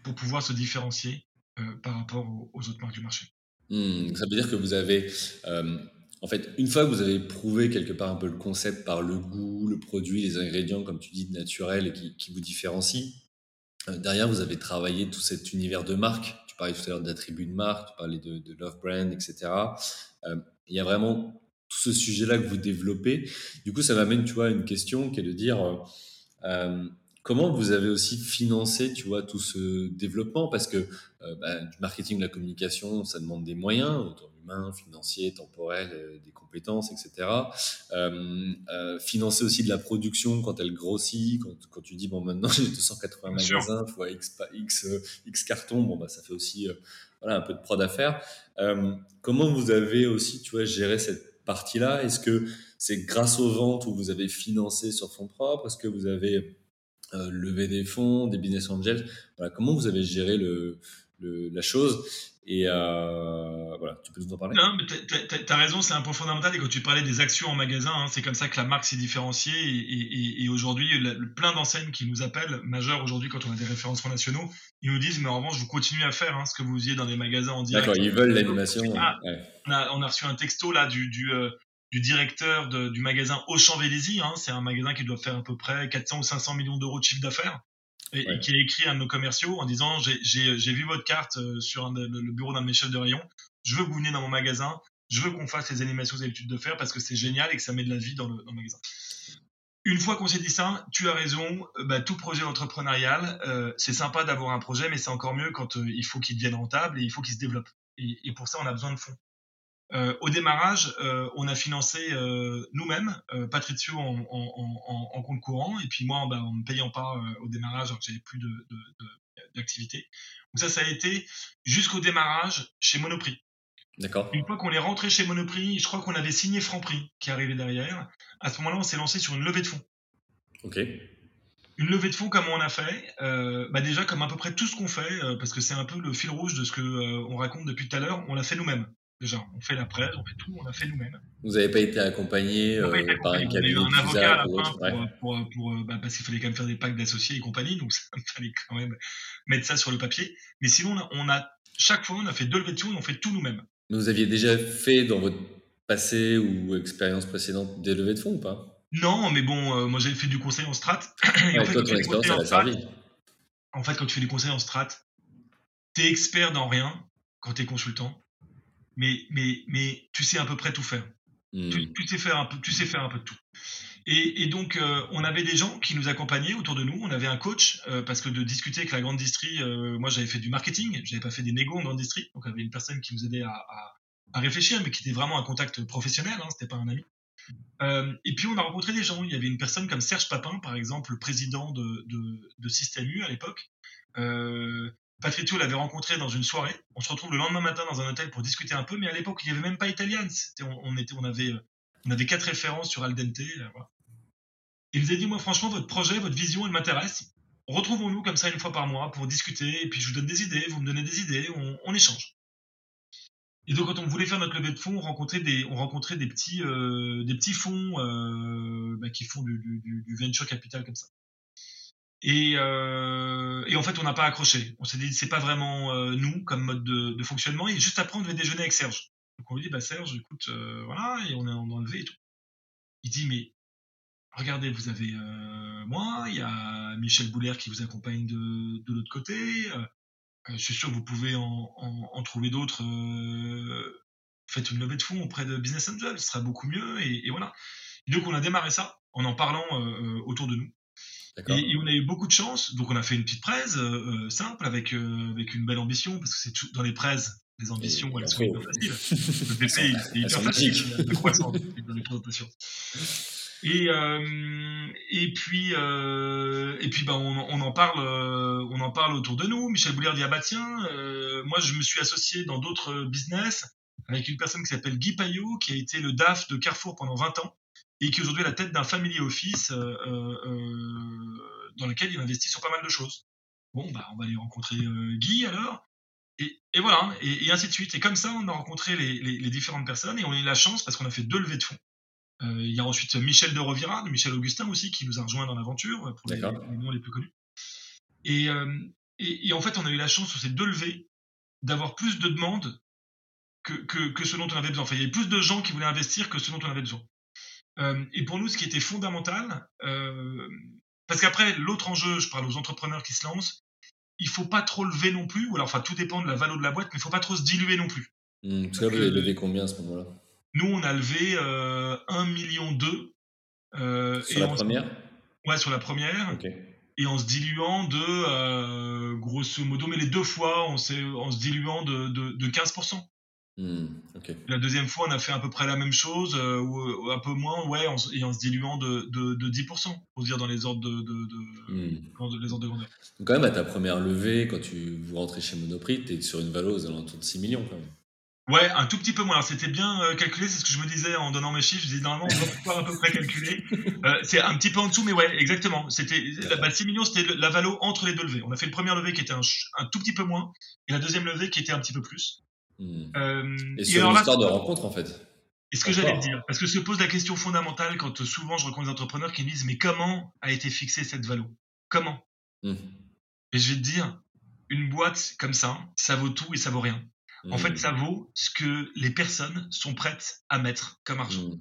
A: pour pouvoir se différencier euh, par rapport aux, aux autres marques du marché.
C: Hmm, ça veut dire que vous avez, en fait, une fois que vous avez prouvé quelque part un peu le concept par le goût, le produit, les ingrédients, comme tu dis, naturels et qui, qui vous différencient, derrière, vous avez travaillé tout cet univers de marque. Tu parlais tout à l'heure d'attributs de marque, tu parlais de, love brand, etc. Euh, il y a vraiment tout ce sujet-là que vous développez. Du coup, ça m'amène, tu vois, à une question qui est de dire euh, euh, comment vous avez aussi financé, tu vois, tout ce développement? Parce que euh, bah, du marketing, de la communication, ça demande des moyens, humains, financiers, temporels, euh, des compétences, etc. Euh, euh, financer aussi de la production quand elle grossit, quand, quand tu dis bon maintenant j'ai 280
A: Bien sûr.
C: magasins fois x x x cartons, bon bah ça fait aussi voilà un peu de prod à faire. Comment vous avez aussi, tu vois, géré cette partie-là? Est-ce que c'est grâce aux ventes où vous avez financé sur fonds propres? Est-ce que vous avez euh, levé des fonds, des business angels? Voilà, comment vous avez géré le, le- la chose? Et euh, voilà, tu peux nous en parler?
A: Non, mais t'as- t'as t'as raison, c'est un point fondamental. Et quand tu parlais des actions en magasin, hein, c'est comme ça que la marque s'est différenciée. Et, et- et aujourd'hui, le- plein d'enseignes qui nous appellent, majeures aujourd'hui, quand on a des référencements nationaux, ils nous disent, mais en revanche, vous continuez à faire hein, ce que vous faisiez dans les magasins en direct.
C: D'accord, ils veulent l'animation.
A: Ah.
C: ouais.
A: On a, on a reçu un texto là du, du, euh, du directeur de- du magasin Auchan-Vélizy. Hein, c'est un magasin qui doit faire à peu près 400 ou 500 millions d'euros de chiffre d'affaires. Et, qui a écrit à un de nos commerciaux en disant J'ai- vu votre carte euh, sur un de- le, bureau d'un de mes chefs de rayon. Je veux que vous veniez dans mon magasin. Je veux qu'on fasse les animations que vous avez l'habitude de faire parce que c'est génial et que ça met de la vie dans le, dans le magasin. Une fois qu'on s'est dit ça, tu as raison, euh, bah, tout projet entrepreneurial, euh, c'est sympa d'avoir un projet, mais c'est encore mieux quand euh, il faut qu'il devienne rentable et il faut qu'il se développe. Et, et pour ça, on a besoin de fonds. Euh, au démarrage, euh, on a financé euh, nous-mêmes, euh, Patrizio en, en, en, en compte courant, et puis moi bah, en ne payant pas euh, au démarrage alors que j'avais plus de, de, de- d'activité. Donc ça, ça a été jusqu'au démarrage chez Monoprix.
C: D'accord.
A: Une fois qu'on est rentré chez Monoprix, je crois qu'on avait signé Franprix qui arrivait derrière. À ce moment-là, on s'est lancé sur une levée de fonds.
C: Ok.
A: Une levée de fonds, comment on a fait? Euh, bah Déjà, comme à peu près tout ce qu'on fait, euh, parce que c'est un peu le fil rouge de ce que euh, on raconte depuis tout à l'heure, on l'a fait nous-mêmes. Déjà, on fait la presse, on fait tout, on l'a fait nous-mêmes.
C: Vous n'avez pas été accompagné euh, par un
A: accompagné. On a eu
C: cabinet
A: un avocat à la
C: ou
A: fin
C: autre
A: pour,
C: ouais.
A: pour, pour, euh, bah, parce qu'il fallait quand même faire des packs d'associés et compagnie, donc ça il fallait quand même mettre ça sur le papier. Mais sinon, on a, on a chaque fois, on a fait deux levées de fonds on fait tout nous-mêmes.
C: Mais Vous aviez déjà fait dans votre passé ou expérience précédente des levées de fonds ou pas?
A: Non, mais bon, euh, moi j'avais fait du conseil en strat. Et
C: Ouais,
A: en fait,
C: Toi,
A: quand tu
C: ton
A: fais du
C: expérience, elle a servi.
A: en fait, quand tu fais du conseil en strat, t'es expert dans rien quand t'es consultant, mais, mais, mais tu sais à peu près tout faire.
C: Hmm.
A: Tu, tu sais faire un peu, tu sais faire un peu de tout. Et, et donc, euh, on avait des gens qui nous accompagnaient autour de nous. On avait un coach euh, parce que de discuter avec la grande distrie, euh, moi j'avais fait du marketing, j'avais pas fait des négos en grande distrie, donc il y avait une personne qui nous aidait à, à, à réfléchir, mais qui était vraiment un contact professionnel, hein, c'était pas un ami. Et puis on a rencontré des gens. Il y avait une personne comme Serge Papin, par exemple, le président de, de, de Système U à l'époque. Patrizio l'avait rencontré dans une soirée. On se retrouve le lendemain matin dans un hôtel pour discuter un peu, mais à l'époque, il n'y avait même pas Italian. C'était, on, on, était, on, avait, euh, on avait quatre références sur Al dente. euh, voilà. Il nous a dit, moi, franchement, votre projet, votre vision, elle m'intéresse. Retrouvons-nous comme ça une fois par mois pour discuter, et puis je vous donne des idées, vous me donnez des idées, on, on échange. Et donc, quand on voulait faire notre levée de fonds, on rencontrait des, on rencontrait des petits, euh, des petits fonds euh, bah, qui font du, du, du, venture capital comme ça. Et, euh, et en fait, on n'a pas accroché. On s'est dit, c'est pas vraiment euh, nous comme mode de, de, fonctionnement. Et juste après, on devait déjeuner avec Serge. Donc on lui dit, bah Serge, écoute, euh, voilà, et on en enlevé et tout. Il dit, mais regardez, vous avez euh, moi, il y a Michel Bouler qui vous accompagne de, de l'autre côté. Euh, je suis sûr vous pouvez en, en, en trouver d'autres. Euh, faites une levée de fonds auprès de Business Angel, ce sera beaucoup mieux. Et, voilà. Et donc, on a démarré ça en en parlant autour de nous. Et, on a eu beaucoup de chance. Donc, on a fait une petite presse simple avec, avec une belle ambition, parce que c'est dans les prêts, les ambitions, elles sont hyper faciles. Le BP, est hyper facile de croissance dans les présentations. Et, euh, et puis, euh, et puis bah, on, on, en parle, euh, on en parle autour de nous. Michel Boulier dit ah bah tiens, euh, moi je me suis associé dans d'autres business avec une personne qui s'appelle Guy Payot, qui a été le DAF de Carrefour pendant 20 ans et qui est aujourd'hui à la tête d'un family office dans lequel il investit sur pas mal de choses. Bon bah on va aller rencontrer Guy alors. Et, et voilà, et, et, ainsi de suite. Et comme ça, on a rencontré les, les, les différentes personnes et on a eu la chance parce qu'on a fait deux levées de fonds. Euh, il y a ensuite Michel de Rovira, Michel Augustin aussi, qui nous a rejoint dans l'aventure, pour les, noms les plus connus. Euh, et, et, en fait, on a eu la chance sur ces deux levées d'avoir plus de demandes que, que, que, ce dont on avait besoin. Enfin, il y avait plus de gens qui voulaient investir que ce dont on avait besoin. Euh, et pour nous, ce qui était fondamental, euh, parce qu'après, l'autre enjeu, je parle aux entrepreneurs qui se lancent, il faut pas trop lever non plus, ou alors, enfin, tout dépend de la valeur de la boîte, mais il faut pas trop se diluer non plus.
C: Mmh, parce que vous avez levé combien à ce moment-là?
A: nous, on a levé euh, 1 million 2.
C: Euh, sur la première?
A: Ouais, sur la première. Et en se diluant de, euh, grosso modo, mais les deux fois, on en se diluant de, de, de 15%. Hmm, la deuxième fois, on a fait à peu près la même chose, euh, ou, un peu moins, ouais, et en se diluant de, de, de 10%, pour dire dans les ordres de, de, hmm. les ordres de grandeur.
C: Donc quand même, à ta première levée, quand tu vous rentrez chez Monoprix, tu es sur une valeur aux alentours de 6 millions quand même.
A: Ouais, un tout petit peu moins. Alors c'était bien euh, calculé, c'est ce que je me disais en donnant mes chiffres. Je disais normalement on doit pouvoir à peu près calculer. Euh, c'est un petit peu en dessous, mais ouais, exactement. C'était bah, 6 millions, c'était la valo entre les deux levées. On a fait une première levée qui était un, un, tout petit peu moins, et la deuxième levée qui était un petit peu plus.
C: Hmm. Euh, et sur une histoire de rencontre en fait.
A: Et ce que j'allais te dire, parce que se pose la question fondamentale quand souvent je rencontre des entrepreneurs qui me disent mais comment a été fixée cette valo? Comment? Hmm. Et je vais te dire, une boîte comme ça, ça vaut tout et ça vaut rien. En fait, mmh. ça vaut ce que les personnes sont prêtes à mettre comme argent. Mmh.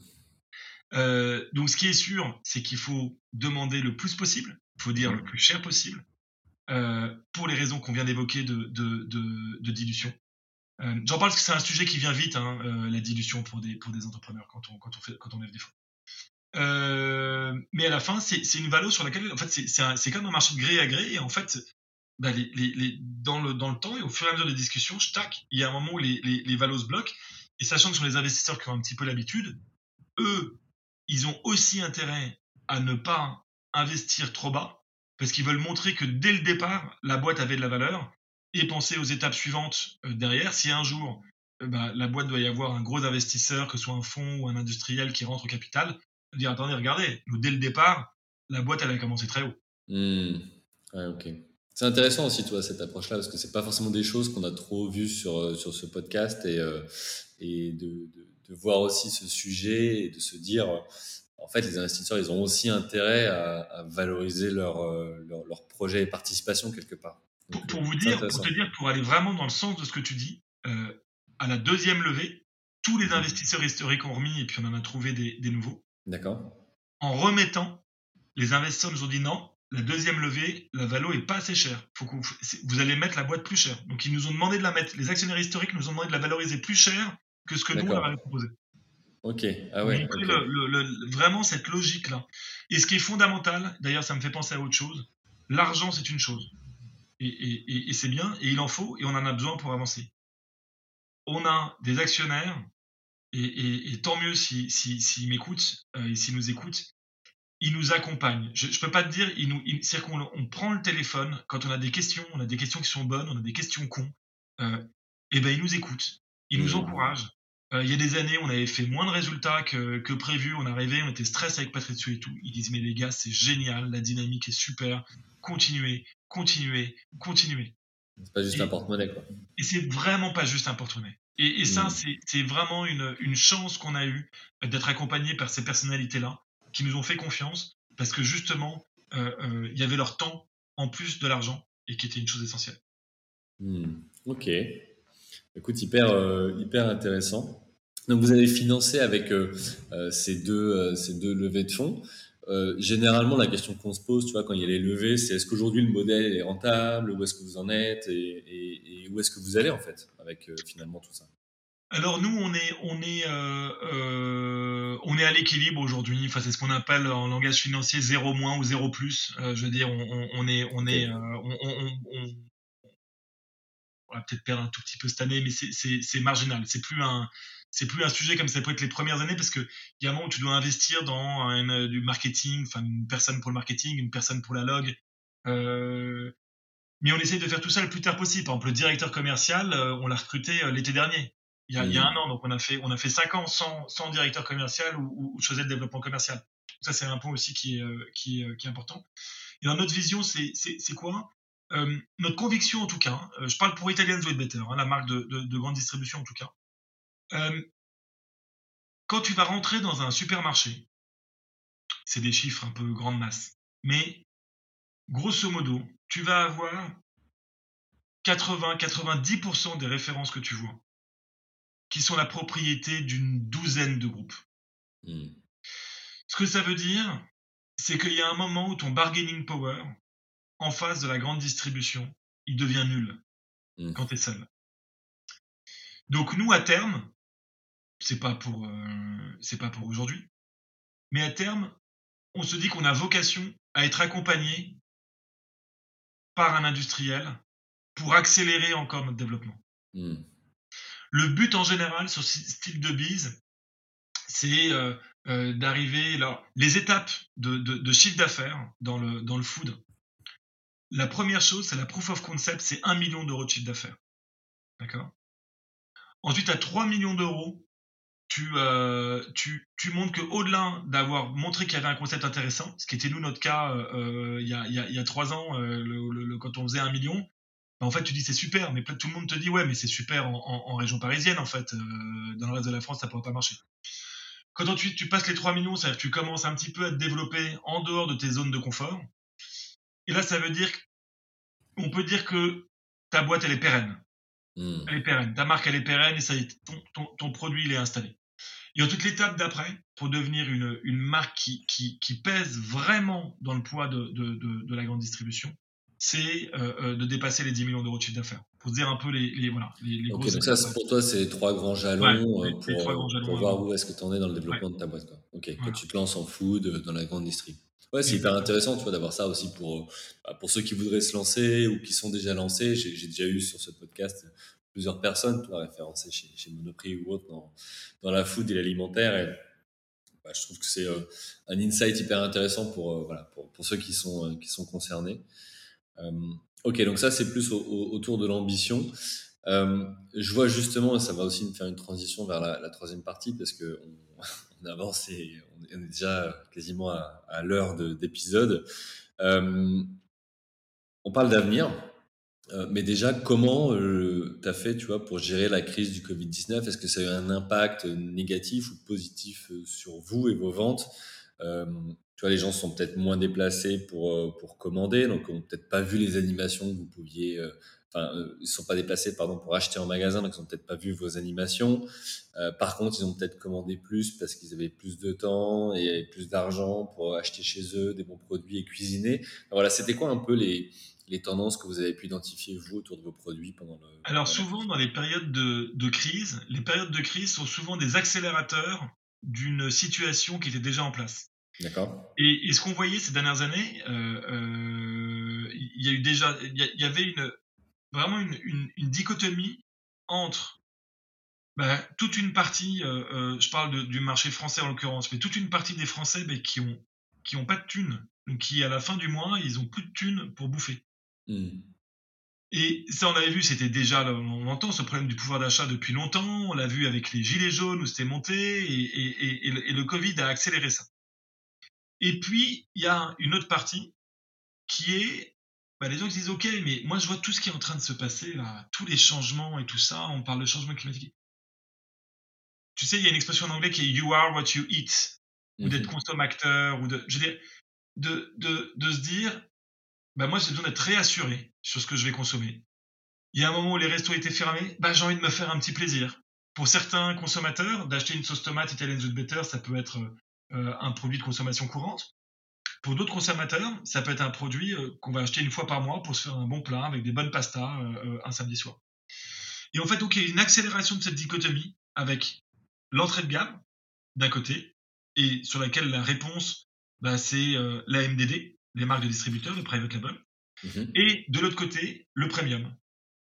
A: Euh, donc, ce qui est sûr, c'est qu'il faut demander le plus possible, il faut dire le plus cher possible, euh, pour les raisons qu'on vient d'évoquer de, de, de, dilution. Euh, j'en parle parce que c'est un sujet qui vient vite, hein, la dilution pour des, pour des entrepreneurs quand on, quand on, fait, quand on lève des fonds. mais à la fin, c'est une valeur sur laquelle, en fait, c'est comme un marché de gré à gré, et en fait, bah, les, les, dans, le, dans le temps et au fur et à mesure des discussions, tac, il y a un moment où les, les, les valos bloquent. Et sachant que ce sont les investisseurs qui ont un petit peu l'habitude, eux, ils ont aussi intérêt à ne pas investir trop bas parce qu'ils veulent montrer que dès le départ, la boîte avait de la valeur et penser aux étapes suivantes euh, derrière. Si un jour, euh, bah, la boîte doit y avoir un gros investisseur, que ce soit un fonds ou un industriel qui rentre au capital, dire attendez, regardez, dès le départ, la boîte, elle a commencé très haut.
C: Mmh. Ouais, ok. C'est intéressant aussi, toi, cette approche-là, parce que c'est pas forcément des choses qu'on a trop vues sur, euh, sur ce podcast et, et de, de, voir aussi ce sujet et de se dire, en fait, les investisseurs, ils ont aussi intérêt à, valoriser leur, leur, projet et participation quelque part.
A: Pour, vous dire, pour te dire, pour aller vraiment dans le sens de ce que tu dis, à la deuxième levée, tous les mmh. investisseurs historiques ont remis et puis on en a trouvé des, des nouveaux.
C: D'accord.
A: En remettant, les investisseurs nous ont dit non, la deuxième levée, la valo est pas assez chère. Faut que vous, allez mettre la boîte plus chère. Donc ils nous ont demandé de la mettre. Les actionnaires historiques nous ont demandé de la valoriser plus cher que ce que nous on avait proposé.
C: Ok. Ah ouais.
A: vraiment cette logique là. Et ce qui est fondamental, d'ailleurs, ça me fait penser à autre chose. L'argent, c'est une chose. Et, c'est bien, et il en faut, et on en a besoin pour avancer. On a des actionnaires, et, tant mieux s'ils si, si, m'écoutent euh, et s'ils nous écoutent, il nous accompagne. Je, ne peux pas te dire, il nous, c'est qu'on on prend le téléphone quand on a des questions, on a des questions qui sont bonnes, on a des questions cons. Euh, et ben il nous écoute, il nous mmh. encourage. Euh, il y a des années, on avait fait moins de résultats que, que prévu. On arrivait, on était stress avec Patricio et tout. Ils disent mais les gars, c'est génial, la dynamique est super. Continuez, continuez, continuez.
C: C'est pas juste un porte-monnaie quoi.
A: Et c'est vraiment pas juste un porte-monnaie. Et, et ça, mmh. c'est vraiment une, une chance qu'on a eue d'être accompagné par ces personnalités-là qui nous ont fait confiance parce que justement, euh, euh, il y avait leur temps en plus de l'argent et qui était une chose essentielle.
C: Hmm, ok. Écoute, hyper, euh, hyper intéressant. Donc, vous avez financé avec ces, deux, ces deux levées de fonds. Généralement, la question qu'on se pose, tu vois, quand il y a les levées, c'est est-ce qu'aujourd'hui le modèle est rentable Où est-ce que vous en êtes et, et, où est-ce que vous allez, en fait, avec finalement tout ça
A: alors nous, on est, on est, euh, euh, on est à l'équilibre aujourd'hui. Enfin, c'est ce qu'on appelle en langage financier zéro moins ou zéro plus. Euh, je veux dire, on, on est, on est, on, on, on, va peut-être perdre un tout petit peu cette année, mais c'est marginal. C'est plus un, c'est plus un sujet comme ça peut être les premières années parce que il y a un moment où tu dois investir dans une, du marketing, enfin une personne pour le marketing, une personne pour la log. mais on essaye de faire tout ça le plus tard possible. Par exemple, le directeur commercial, on l'a recruté l'été dernier il y, a, il y, a, mmh. un an. Donc, on a fait, on a fait cinq ans sans, sans directeur commercial ou, ou, de développement commercial. ça, c'est un point aussi qui est, euh, qui est, euh, qui est important. Et dans notre vision, c'est quoi? Euh, Notre conviction, en tout cas, euh, je parle pour Italians Way Better, hein, la marque de, de, de, grande distribution, en tout cas. Euh, quand tu vas rentrer dans un supermarché, c'est des chiffres un peu grande masse, mais grosso modo, tu vas avoir 80-90% des références que tu vois qui sont la propriété d'une douzaine de groupes. Hmm. Ce que ça veut dire, c'est qu'il y a un moment où ton bargaining power, en face de la grande distribution, il devient nul hmm. quand tu es seul. Donc nous, à terme, c'est pas pour, euh, c'est pas pour aujourd'hui, mais à terme, on se dit qu'on a vocation à être accompagné par un industriel pour accélérer encore notre développement. Hmm. Le but en général sur ce style de bise, c'est euh, euh, d'arriver. Alors, les étapes de, chiffre d'affaires dans le, dans le food. La première chose, c'est la proof of concept, c'est 1 million d'euros de chiffre d'affaires. D'accord? Ensuite, à 3 millions d'euros, tu, euh, tu, tu montres qu'au-delà d'avoir montré qu'il y avait un concept intéressant, ce qui était nous notre cas il, y a, il, y a, 3 ans, le, quand on faisait 1 million, bah, en fait, tu dis c'est super, mais tout le monde te dit ouais, mais c'est super en, région parisienne, en fait. Euh, dans le reste de la France, ça pourrait pas marcher. Quand ensuite tu passes les 3 millions, c'est-à-dire que tu commences un petit peu à te développer en dehors de tes zones de confort. Et là, ça veut dire qu'on peut dire que ta boîte, elle est pérenne. Hmm. Elle est pérenne. Ta marque, elle est pérenne et ça y est, ton, ton, produit, il est installé. Et en toute l'étape d'après, pour devenir une, une marque qui, qui, qui, pèse vraiment dans le poids de, de, de, de la grande distribution, c'est euh, euh, de dépasser les 10 millions d'euros de chiffre d'affaires. Pour dire un peu les, les voilà. Les, les
C: ok, donc ça, pour toi, c'est les trois grands jalons, euh, pour, voir où est-ce que tu en es dans le développement de ta boîte. Quoi. Ok, quand tu te lances en food, dans la grande distribution. Ouais, c'est hyper intéressant, tu vois, d'avoir ça aussi pour, bah, pour ceux qui voudraient se lancer ou qui sont déjà lancés. J'ai déjà eu sur ce podcast plusieurs personnes, toi, référencées chez, chez Monoprix ou autre dans, dans la food et l'alimentaire. Et bah, je trouve que c'est un insight hyper intéressant pour, voilà, pour, pour, ceux qui sont, qui sont concernés. Euh, ok, donc ça c'est plus autour de l'ambition. Euh, je vois justement, ça va aussi me faire une transition vers la, troisième partie parce que on, avance et on est déjà quasiment à, l'heure d'épisode. Euh, on parle d'avenir, mais déjà, comment tu as fait tu vois, pour gérer la crise du Covid-19 Est-ce que ça a eu un impact négatif ou positif sur vous et vos ventes? Tu vois, les gens sont peut-être moins déplacés pour, euh, pour commander, donc n'ont peut-être pas vu les animations que vous pouviez. Euh, enfin, euh, ils ne sont pas déplacés pardon, pour acheter en magasin, donc ils n'ont peut-être pas vu vos animations. par contre, ils ont peut-être commandé plus parce qu'ils avaient plus de temps et plus d'argent pour acheter chez eux des bons produits et cuisiner. voilà, c'était quoi un peu les, les tendances que vous avez pu identifier, vous, autour de vos produits pendant le.
A: Alors, souvent, dans les périodes de, de crise, les périodes de crise sont souvent des accélérateurs d'une situation qui était déjà en place.
C: D'accord.
A: Et, ce qu'on voyait ces dernières années, euh, euh, il y a eu déjà, il y, avait une vraiment une, dichotomie entre bah, toute une partie, euh, je parle du marché français en l'occurrence, mais toute une partie des Français bah, qui ont qui ont pas de thunes, donc qui à la fin du mois ils ont plus de thunes pour bouffer. Hmm. Et ça, on avait vu, c'était déjà, on entend ce problème du pouvoir d'achat depuis longtemps. On l'a vu avec les gilets jaunes où c'était monté, et, et, le Covid a accéléré ça. Et puis, il y a une autre partie qui est bah, les gens disent Ok, mais moi je vois tout ce qui est en train de se passer, là, tous les changements et tout ça, on parle de changement climatique. Tu sais, il y a une expression en anglais qui est You are what you eat, ou d'être mhm. consommateur, ou de, je veux dire, de, de, de se dire bah, Moi j'ai besoin d'être réassuré sur ce que je vais consommer. Il y a un moment où les restos étaient fermés, bah, j'ai envie de me faire un petit plaisir. Pour certains consommateurs, d'acheter une sauce tomate Italian Sweet Better, ça peut être euh, un produit de consommation courante. Pour d'autres consommateurs, ça peut être un produit euh, qu'on va acheter une fois par mois pour se faire un bon plat avec des bonnes pastas euh, un samedi soir. Et en fait, donc, il y a une accélération de cette dichotomie avec l'entrée de gamme d'un côté, et sur laquelle la réponse, bah, c'est euh, la MDD, les marques de distributeurs, le private label,
C: Mhm.
A: et de l'autre côté, le premium.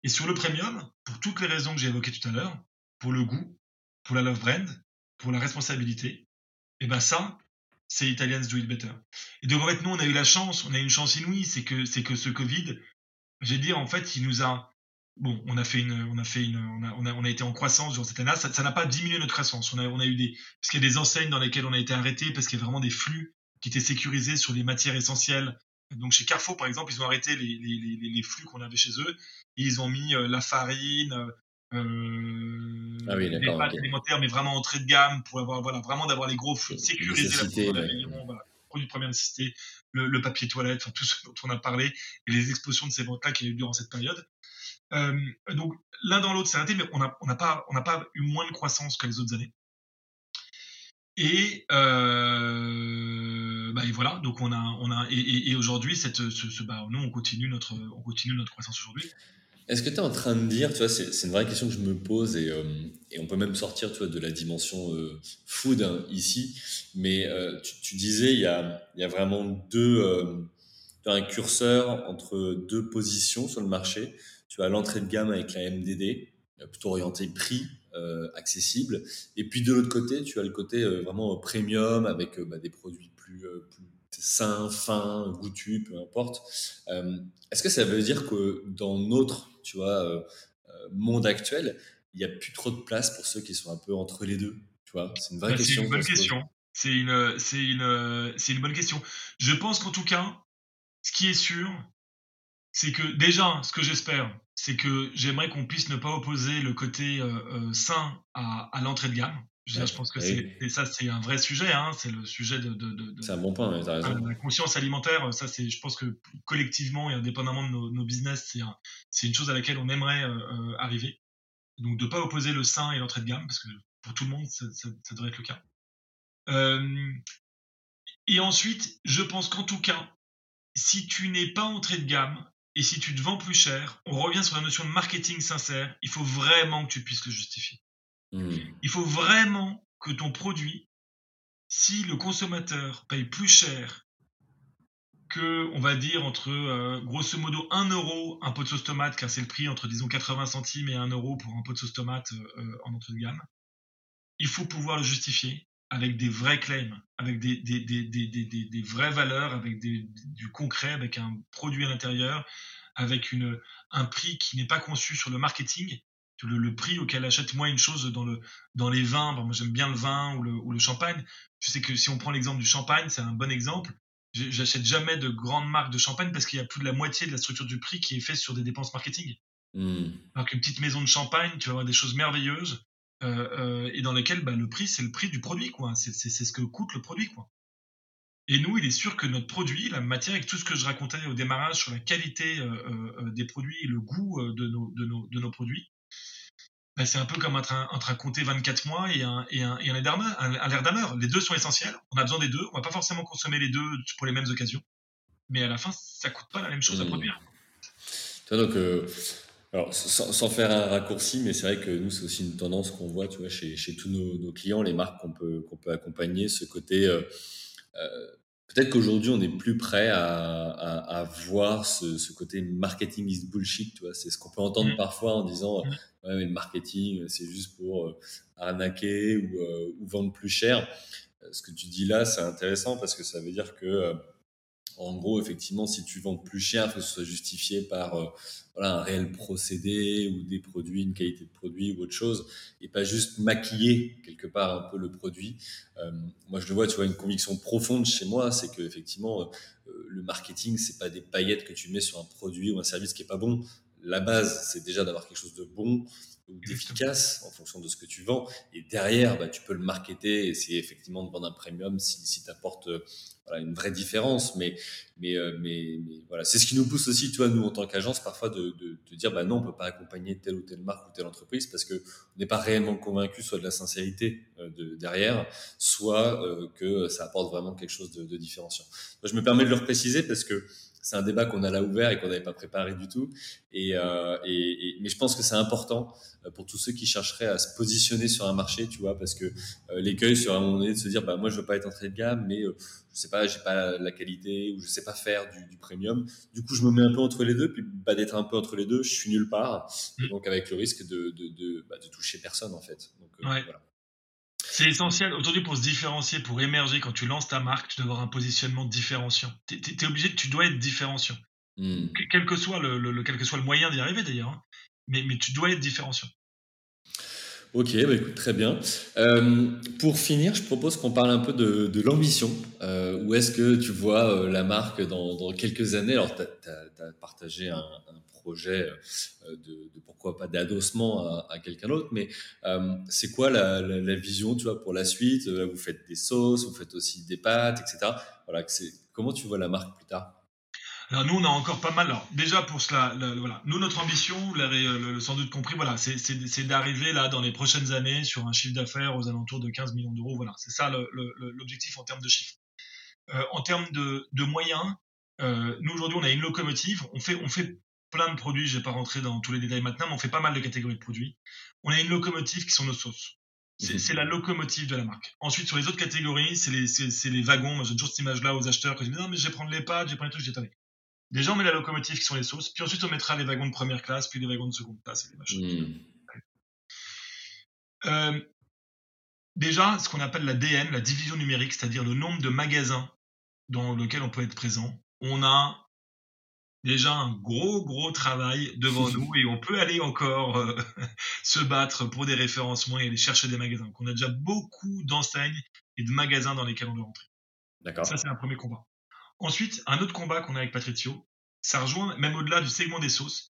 A: Et sur le premium, pour toutes les raisons que j'ai évoquées tout à l'heure, pour le goût, pour la love brand, pour la responsabilité, et ben ça, c'est Italians do it better. Et donc en fait, nous, on a eu la chance, on a eu une chance inouïe, c'est que c'est que ce Covid, j'ai dire en fait, il nous a bon, on a fait une, on a fait une, on a, on a, on a été en croissance durant cette année. Ça, n'a pas diminué notre croissance. On a, on a eu des, parce qu'il y a des enseignes dans lesquelles on a été arrêté parce qu'il y a vraiment des flux qui étaient sécurisés sur les matières essentielles. Donc chez Carrefour, par exemple, ils ont arrêté les, les, les, les flux qu'on avait chez eux. Et ils ont mis euh, la farine, euh,
C: Ah oui, d'accord,
A: pâtes
C: ok.
A: alimentaires, mais vraiment entrée de gamme pour avoir, voilà, vraiment d'avoir les gros flux, sécuriser la
C: nécessités,
A: production
C: ouais.
A: voilà, produits de première nécessité, le, le papier toilette, enfin tout ce dont on a parlé et les explosions de ces ventes-là qu'il y a eu durant cette période. Euh, donc l'un dans l'autre, c'est arrêté, mais on n'a on pas, on pas eu moins de croissance que les autres années. Et, euh, bah, et voilà, donc on a, on a, et, et, et aujourd'hui, cette, ce, ce, bah, nous on continue notre, on continue notre croissance aujourd'hui.
C: Est-ce que tu es en train de dire, tu vois, c'est une vraie question que je me pose et, euh, et on peut même sortir, tu vois, de la dimension euh, food hein, ici, mais euh, tu, tu disais il y a, y a vraiment deux, euh, un curseur entre deux positions sur le marché. Tu as l'entrée de gamme avec la MDD, euh, plutôt orientée prix, euh, accessible, et puis de l'autre côté, tu as le côté vraiment premium avec bah, des produits plus, plus sains, fins, goûtus, peu importe. Euh, Est-ce que ça veut dire que dans notre, tu vois, euh, euh, monde actuel, il n'y a plus trop de place pour ceux qui sont un peu entre les deux Tu vois, c'est une vraie
A: Bah, c'est
C: question.
A: une bonne question. C'est une, une, bonne question. Je pense qu'en tout cas, ce qui est sûr, c'est que déjà, ce que j'espère, c'est que j'aimerais qu'on puisse ne pas opposer le côté euh, sain à, à l'entrée de gamme. Je,
C: Ouais,
A: pense que c'est et ça, c'est un vrai sujet. Hein, c'est le sujet de, de, de,
C: C'est un bon point, raison.
A: la conscience alimentaire. Ça, c'est, je pense que collectivement et indépendamment de nos, nos business, c'est, un- c'est une chose à laquelle on aimerait euh, euh, arriver. Donc, de pas opposer le sain et l'entrée de gamme, parce que pour tout le monde, ça, ça, ça devrait être le cas. Euh, et ensuite, je pense qu'en tout cas, si tu n'es pas entrée de gamme et si tu te vends plus cher, on revient sur la notion de marketing sincère. Il faut vraiment que tu puisses le justifier.
C: Hmm.
A: Il faut vraiment que ton produit, si le consommateur paye plus cher que, on va dire, entre euh, grosso modo 1 euro un pot de sauce tomate, car c'est le prix entre, disons, 80 centimes et 1 euro pour un pot de sauce tomate euh, euh, en entrée de gamme, il faut pouvoir le justifier avec des vrais claims, avec des, vraies valeurs, avec du concret, avec un produit à l'intérieur, avec un prix qui n'est pas conçu sur le marketing, le, le prix auquel achète moi une chose dans, le, dans les vins, bon, moi j'aime bien le vin ou le, ou le champagne, je sais que si on prend l'exemple du champagne, c'est un bon exemple, j'achète jamais de grandes marques de champagne parce qu'il y a plus de la moitié de la structure du prix qui est fait sur des dépenses marketing.
C: Hmm.
A: Alors qu'une petite maison de champagne, tu vas avoir des choses merveilleuses euh, euh, et dans lesquelles bah, le prix, c'est le prix du produit, quoi. C'est ce que coûte le produit, quoi. Et nous, il est sûr que notre produit, la matière, avec tout ce que je racontais au démarrage sur la qualité euh, des produits et le goût de, nos, de, nos, de nos produits, bah, c'est un peu comme un train, un train compté 24 mois et un, et un, et un un- un. Les deux sont essentiels. On a besoin des deux. On va pas forcément consommer les deux pour les mêmes occasions. Mais à la fin, ça coûte pas la même chose à
C: Mmh.
A: produire.
C: Donc, euh, alors, sans, sans faire un raccourci, mais c'est vrai que nous, c'est aussi une tendance qu'on voit, tu vois, chez, chez tous nos, nos clients, les marques qu'on peut, qu'on peut accompagner, ce côté. euh, euh, Peut-être qu'aujourd'hui, on est plus prêt à, à, à voir ce, ce côté marketing is bullshit. C'est ce qu'on peut entendre
A: Mhm.
C: parfois en disant,
A: Mhm.
C: Mais le marketing, c'est juste pour euh, arnaquer ou, euh, ou vendre plus cher. Euh, Ce que tu dis là, c'est intéressant parce que ça veut dire que euh, en gros, effectivement, si tu vends plus cher, il faut que ce soit justifié par euh, voilà, un réel procédé ou des produits, une qualité de produit ou autre chose, et pas juste maquiller quelque part un peu le produit. Euh, moi, je le vois, tu vois, une conviction profonde chez moi, c'est que effectivement, euh, le marketing, c'est pas des paillettes que tu mets sur un produit ou un service qui est pas bon. La base, c'est déjà d'avoir quelque chose de bon ou d'efficace en fonction de ce que tu vends. Et derrière, bah, tu peux le marketer et essayer effectivement de vendre un premium si, si tu apportes voilà, une vraie différence. Mais, mais, euh, mais, mais voilà, c'est ce qui nous pousse aussi, tu vois, nous en tant qu'agence, parfois de, de, de dire, bah non, on peut pas accompagner telle ou telle marque ou telle entreprise parce que on n'est pas réellement convaincu soit de la sincérité euh, de, derrière, soit euh, que ça apporte vraiment quelque chose de, de différenciant. Moi, je me permets de le repréciser parce que c'est un débat qu'on a là ouvert et qu'on n'avait pas préparé du tout. Et, euh, et, mais je pense que c'est important euh, pour tous ceux qui chercheraient à se positionner sur un marché, tu vois, parce que euh, l'écueil sur un moment donné de se dire, bah moi je veux pas être entrée de gamme, mais euh, je sais pas, j'ai pas la qualité ou je sais pas faire du, du, premium. Du coup, je me mets un peu entre les deux, puis bah, d'être un peu entre les deux, je suis nulle part. Et mm. donc avec le risque de de, de, bah, de toucher personne en fait. Donc
A: ouais. voilà. C'est essentiel aujourd'hui pour se différencier, pour émerger. Quand tu lances ta marque, tu dois avoir un positionnement différenciant. Tu es, obligé, tu dois être différenciant. Hmm. Quel, que soit le, quel que soit le moyen d'y arriver d'ailleurs. Hein. Mais, mais tu dois être différenciant.
C: Ok, bah écoute, très bien. Euh, pour finir, je propose qu'on parle un peu de, de l'ambition. Euh, où est-ce que tu vois euh, la marque dans, dans, quelques années? Alors, tu as, partagé un projet euh, de, pourquoi pas d'adossement à, quelqu'un d'autre, mais euh, c'est quoi la, vision, tu vois, pour la suite? Vous faites des sauces, vous faites aussi des pâtes, etc. Voilà, comment tu vois la marque plus tard?
A: Alors nous, on a encore pas mal. Alors, déjà pour cela, voilà, nous notre ambition, vous l'avez sans doute compris, voilà, c'est d'arriver là dans les prochaines années sur un chiffre d'affaires aux alentours de 15 millions d'euros. Voilà, c'est ça l'objectif en termes de chiffres. Euh, en termes de, moyens, euh, nous aujourd'hui, on a une locomotive. On fait, on fait plein de produits. Je vais pas rentrer dans tous les détails maintenant, mais on fait pas mal de catégories de produits. On a une locomotive qui sont nos sauces. C'est la locomotive de la marque. Ensuite, sur les autres catégories, c'est les, les, wagons. Moi, j'ai toujours cette image-là aux acheteurs qui disent non, mais je vais prendre les pâtes, je vais prendre les trucs, je Déjà, on met la locomotive qui sont les sauces, puis ensuite on mettra les wagons de première classe, puis les wagons de seconde classe et les machins. Hmm. Euh, déjà, ce qu'on appelle la DM, la division numérique, c'est-à-dire le nombre de magasins dans lequel on peut être présent, on a déjà un gros, gros travail devant nous et on peut aller encore euh, se battre pour des référencements et aller chercher des magasins. Donc, on a déjà beaucoup d'enseignes et de magasins dans lesquels on doit rentrer. D'accord. Ça, c'est un premier combat. Ensuite, un autre combat qu'on a avec Patrizio, ça rejoint même au-delà du segment des sauces,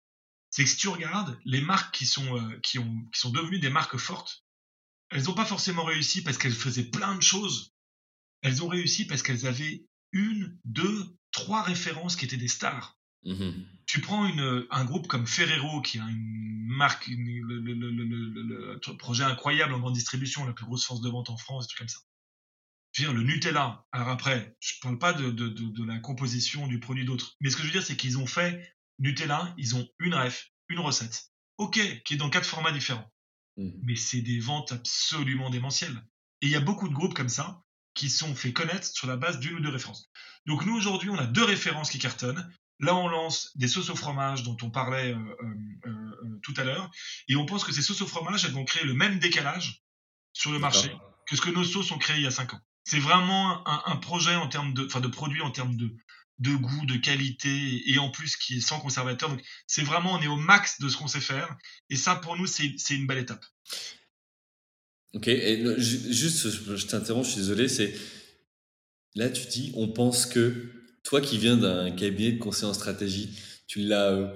A: c'est que si tu regardes les marques qui sont, euh, qui, ont, qui sont devenues des marques fortes, elles n'ont pas forcément réussi parce qu'elles faisaient plein de choses. Elles ont réussi parce qu'elles avaient une, deux, trois références qui étaient des stars. Mmh tu prends une, un groupe comme Ferrero, qui a une marque, le, le, le, projet incroyable en grande distribution, la plus grosse force de vente en France, des trucs comme ça le Nutella, alors après, je ne parle pas de, de, de, la composition du produit d'autres, mais ce que je veux dire, c'est qu'ils ont fait Nutella, ils ont une ref, une recette, ok, qui est dans quatre formats différents. Mmh. Mais c'est des ventes absolument démentielles. Et il y a beaucoup de groupes comme ça qui sont fait connaître sur la base d'une ou deux références. Donc nous, aujourd'hui, on a deux références qui cartonnent. Là, on lance des sauces au fromage dont on parlait euh, euh, euh, tout à l'heure. Et on pense que ces sauces au fromage, elles vont créer le même décalage sur le marché que ce que nos sauces ont créé il y a cinq ans. C'est vraiment un, projet en termes de, enfin de produit en termes de, de goût, de qualité et en plus qui est sans conservateur. Donc c'est vraiment, on est au max de ce qu'on sait faire. Et ça, pour nous, c'est une belle étape.
C: Ok, et juste, je t'interromps, je suis désolé, c'est là tu dis, on pense que toi qui viens d'un cabinet de conseil en stratégie, tu l'as euh,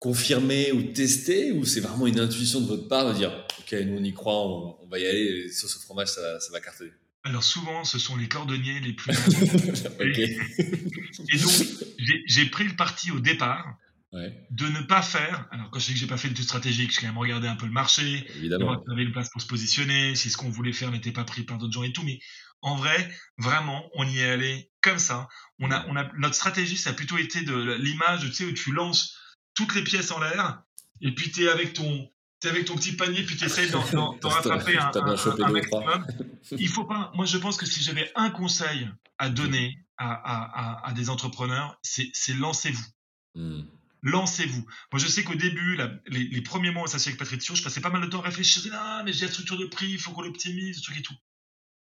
C: confirmé ou testé ou c'est vraiment une intuition de votre part de dire, ok, nous on y croit, on, va y aller, sur ce fromage ça, ça va cartonner?
A: Alors souvent, ce sont les cordonniers les plus. et, donc, j'ai pris le parti au départ de ne pas faire. Alors quand je dis que j'ai pas fait le tout stratégique, j'ai quand même regardé un peu le marché,
C: Évidemment.
A: on avait une place pour se positionner, si ce qu'on voulait faire n'était pas pris par d'autres gens et tout. Mais en vrai, vraiment, on y est allé comme ça. On a, on a notre stratégie, ça a plutôt été de l'image, tu sais, où tu lances toutes les pièces en l'air et puis tu es avec ton tu avec ton petit panier, puis tu essaies d'en rattraper un, maximum. Il faut pas. Moi, je pense que si j'avais un conseil à donner à, des entrepreneurs, c'est lancez-vous. Hmm. Lancez-vous. Moi, je sais qu'au début, les, premiers mois associés avec Patrizio, je passais pas mal de temps à réfléchir. Ah, mais j'ai la structure de prix, il faut qu'on l'optimise, ce truc et tout.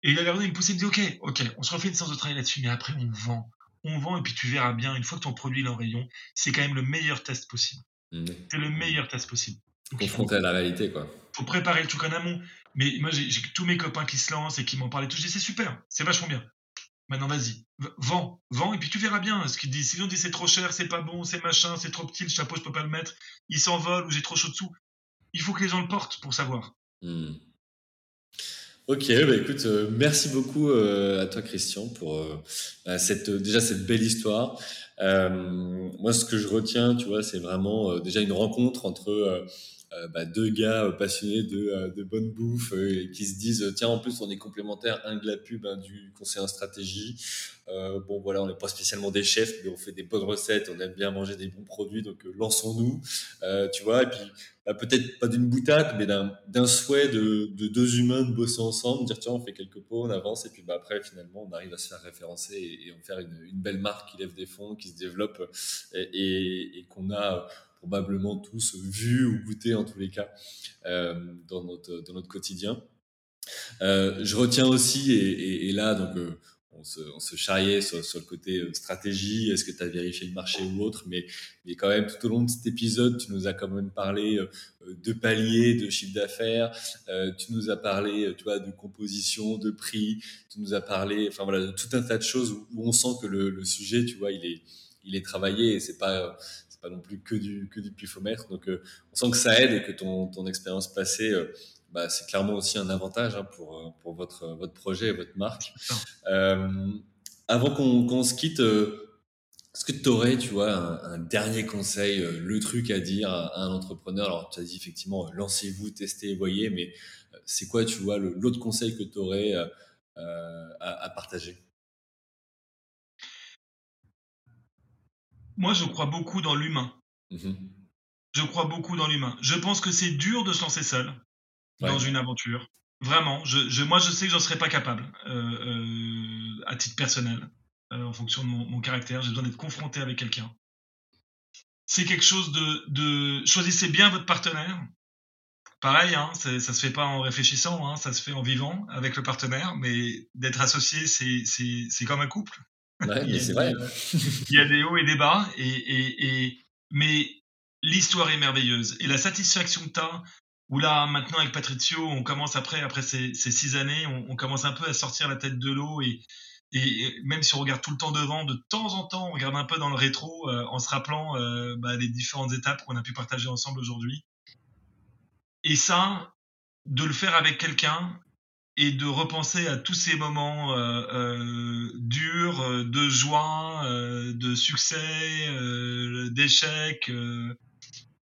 A: Et il avait il me poussait, il me dit Ok, ok, on se refait une séance de travail là-dessus, mais après, on vend. On vend et puis tu verras bien, une fois que ton produit est en rayon, c'est quand même le meilleur test possible. Hmm. C'est le meilleur test possible.
C: Confronté à la réalité, quoi.
A: Faut préparer le truc en amont. Mais moi, j'ai tous mes copains qui se lancent et qui m'en parlent et tout. Je dis, c'est super, c'est vachement bien. Maintenant, vas-y, vends, vends, et puis tu verras bien ce qu'ils disent. Sinon, on dit c'est trop cher, c'est pas bon, c'est machin, c'est trop petit, le chapeau, je peux pas le mettre, il s'envole ou j'ai trop chaud dessous. Il faut que les gens le portent pour savoir. Hmm.
C: Ok, bah écoute, euh, merci beaucoup euh, à toi Christian pour euh, bah, cette déjà cette belle histoire. moi, ce que je retiens, tu vois, c'est vraiment déjà une rencontre entre bah, deux gars passionnés de, de bonne bouffe et qui se disent tiens en plus on est complémentaires un de la pub un du conseil en stratégie. Bon voilà on n'est pas spécialement des chefs mais on fait des bonnes recettes on aime bien manger des bons produits donc lançons-nous. Tu vois et puis bah, peut-être pas d'une boutade, mais d'un souhait de, de, deux humains de bosser ensemble, dire tiens, on fait quelques pots, on avance, et puis bah, après, finalement, on arrive à se faire référencer et, et on faire une, une, belle marque qui lève des fonds, qui se développe et, et, qu'on a probablement tous vu ou goûté en tous les cas euh, dans, notre, dans notre quotidien. Euh, je retiens aussi, et, là, donc, euh, on se, on charriait sur, le côté stratégie, est-ce que tu as vérifié le marché ou autre, mais, mais quand même tout au long de cet épisode, tu nous as quand même parlé de paliers, de chiffre d'affaires, tu nous as parlé tu vois, de composition, de prix, tu nous as parlé enfin voilà, de tout un tas de choses où, on sent que le, le, sujet, tu vois, il est, il est travaillé et c'est pas pas non plus que du que du pifomètre. Donc on sent que ça aide et que ton, ton expérience passée bah, c'est clairement aussi un avantage hein, pour, euh, pour votre, votre projet et votre marque. Euh, avant qu'on se quitte, euh, est-ce que tu aurais, tu vois, un, dernier conseil, le truc à dire à, un entrepreneur? Alors, tu as dit effectivement, lancez-vous, testez, voyez, mais c'est quoi, tu vois, l'autre conseil que tu aurais à, partager?
A: Moi, je crois beaucoup dans l'humain. Mmh je crois beaucoup dans l'humain. Je pense que c'est dur de se lancer seul dans une aventure. Vraiment, je, je, moi je sais que j'en serais pas capable euh, euh, à titre personnel, euh, en fonction de mon, mon caractère. J'ai besoin d'être confronté avec quelqu'un. C'est quelque chose de, de, choisissez bien votre partenaire. Pareil, hein, ça se fait pas en réfléchissant, hein, ça se fait en vivant avec le partenaire, mais d'être associé, c'est comme un couple.
C: Ouais, mais c'est vrai.
A: il y a des hauts et des bas, et, et, et mais l'histoire est merveilleuse et la satisfaction que tu as où là, maintenant, avec Patricio, on commence après, après ces, ces six années, on, on, commence un peu à sortir la tête de l'eau et, et, même si on regarde tout le temps devant, de temps en temps, on regarde un peu dans le rétro euh, en se rappelant euh, bah, les différentes étapes qu'on a pu partager ensemble aujourd'hui. Et ça, de le faire avec quelqu'un et de repenser à tous ces moments euh, euh durs, de joie, de succès, d'échecs,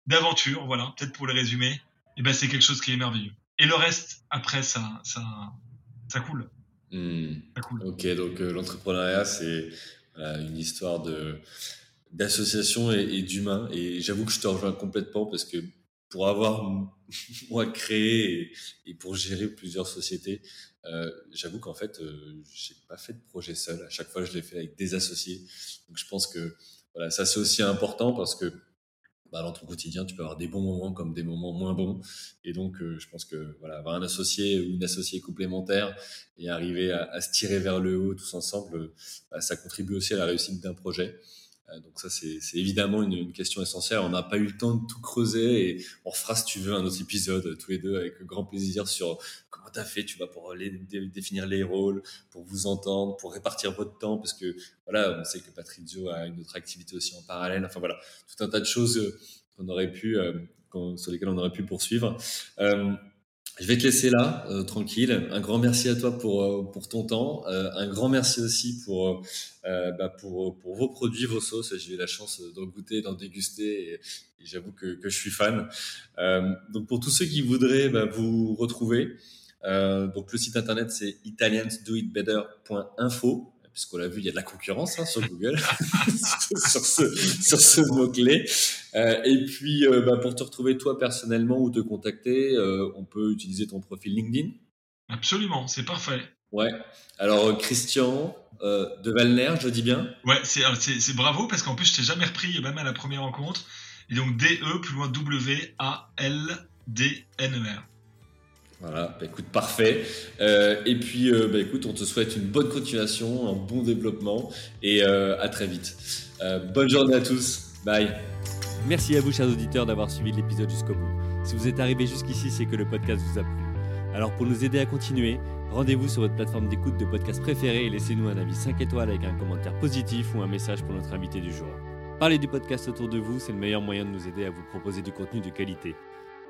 A: d'aventure, voilà, peut-être pour les résumer et ben c'est quelque chose qui est merveilleux. Et le reste, après, ça, ça, ça coule.
C: Hmm. Ça coule. Ok, donc euh, l'entrepreneuriat, c'est une histoire de d'association et, et d'humain. Et j'avoue que je te rejoins complètement parce que pour avoir moi créé et, pour gérer plusieurs sociétés, euh, j'avoue qu'en fait, euh, j'ai pas fait de projet seul. À chaque fois, je l'ai fait avec des associés. Donc, je pense que voilà, ça c'est aussi important parce que bah, dans ton quotidien, tu peux avoir des bons moments comme des moments moins bons. Et donc, euh, je pense que voilà, avoir un associé ou une associée complémentaire et arriver à, se tirer vers le haut tous ensemble, bah, ça contribue aussi à la réussite d'un projet. Euh, donc ça, c'est évidemment une, question essentielle. On n'a pas eu le temps de tout creuser et on fera, si tu veux, un autre épisode tous les deux avec grand plaisir sur comment tu as fait, tu vas pour définir les rôles, pour vous entendre, pour répartir votre temps, parce que voilà, on sait que Patrizio a une autre activité aussi en parallèle. Enfin voilà, tout un tas de choses euh, qu'on aurait pu, euh, sur lesquelles on aurait pu poursuivre. Je vais te laisser là, euh, tranquille. Un grand merci à toi pour, euh, pour ton temps. Euh, un grand merci aussi pour, bah pour, pour vos produits, vos sauces. J'ai eu la chance d'en goûter, d'en déguster et, j'avoue que, que, je suis fan. donc pour tous ceux qui voudraient bah, vous retrouver, donc le site internet c'est italiansdoitbetter.info puisqu'on l'a vu, il y a de la concurrence hein, sur Google, sur ce, sur ce mot-clé. Euh, et puis, euh, bah, pour te retrouver toi personnellement ou te contacter, euh, on peut utiliser ton profil LinkedIn.
A: Absolument, c'est parfait.
C: Ouais. Alors, Christian de Valner, je dis bien?
A: Ouais, c'est bravo, parce qu'en plus, je t'ai jamais repris, même à la première rencontre. Et donc, D-E, plus loin W-A-L-D-N-E-R.
C: Voilà, bah, écoute, parfait. Euh, et puis, euh, bah, écoute, on te souhaite une bonne continuation, un bon développement et euh, à très vite. Bonne journée à tous. Bye.
B: Merci à vous, chers auditeurs, d'avoir suivi l'épisode jusqu'au bout. Si vous êtes arrivé jusqu'ici, c'est que le podcast vous a plu. Alors, pour nous aider à continuer, rendez-vous sur votre plateforme d'écoute de podcast préférée et laissez-nous un avis 5 étoiles avec un commentaire positif ou un message pour notre invité du jour. Parlez du podcast autour de vous, c'est le meilleur moyen de nous aider à vous proposer du contenu de qualité.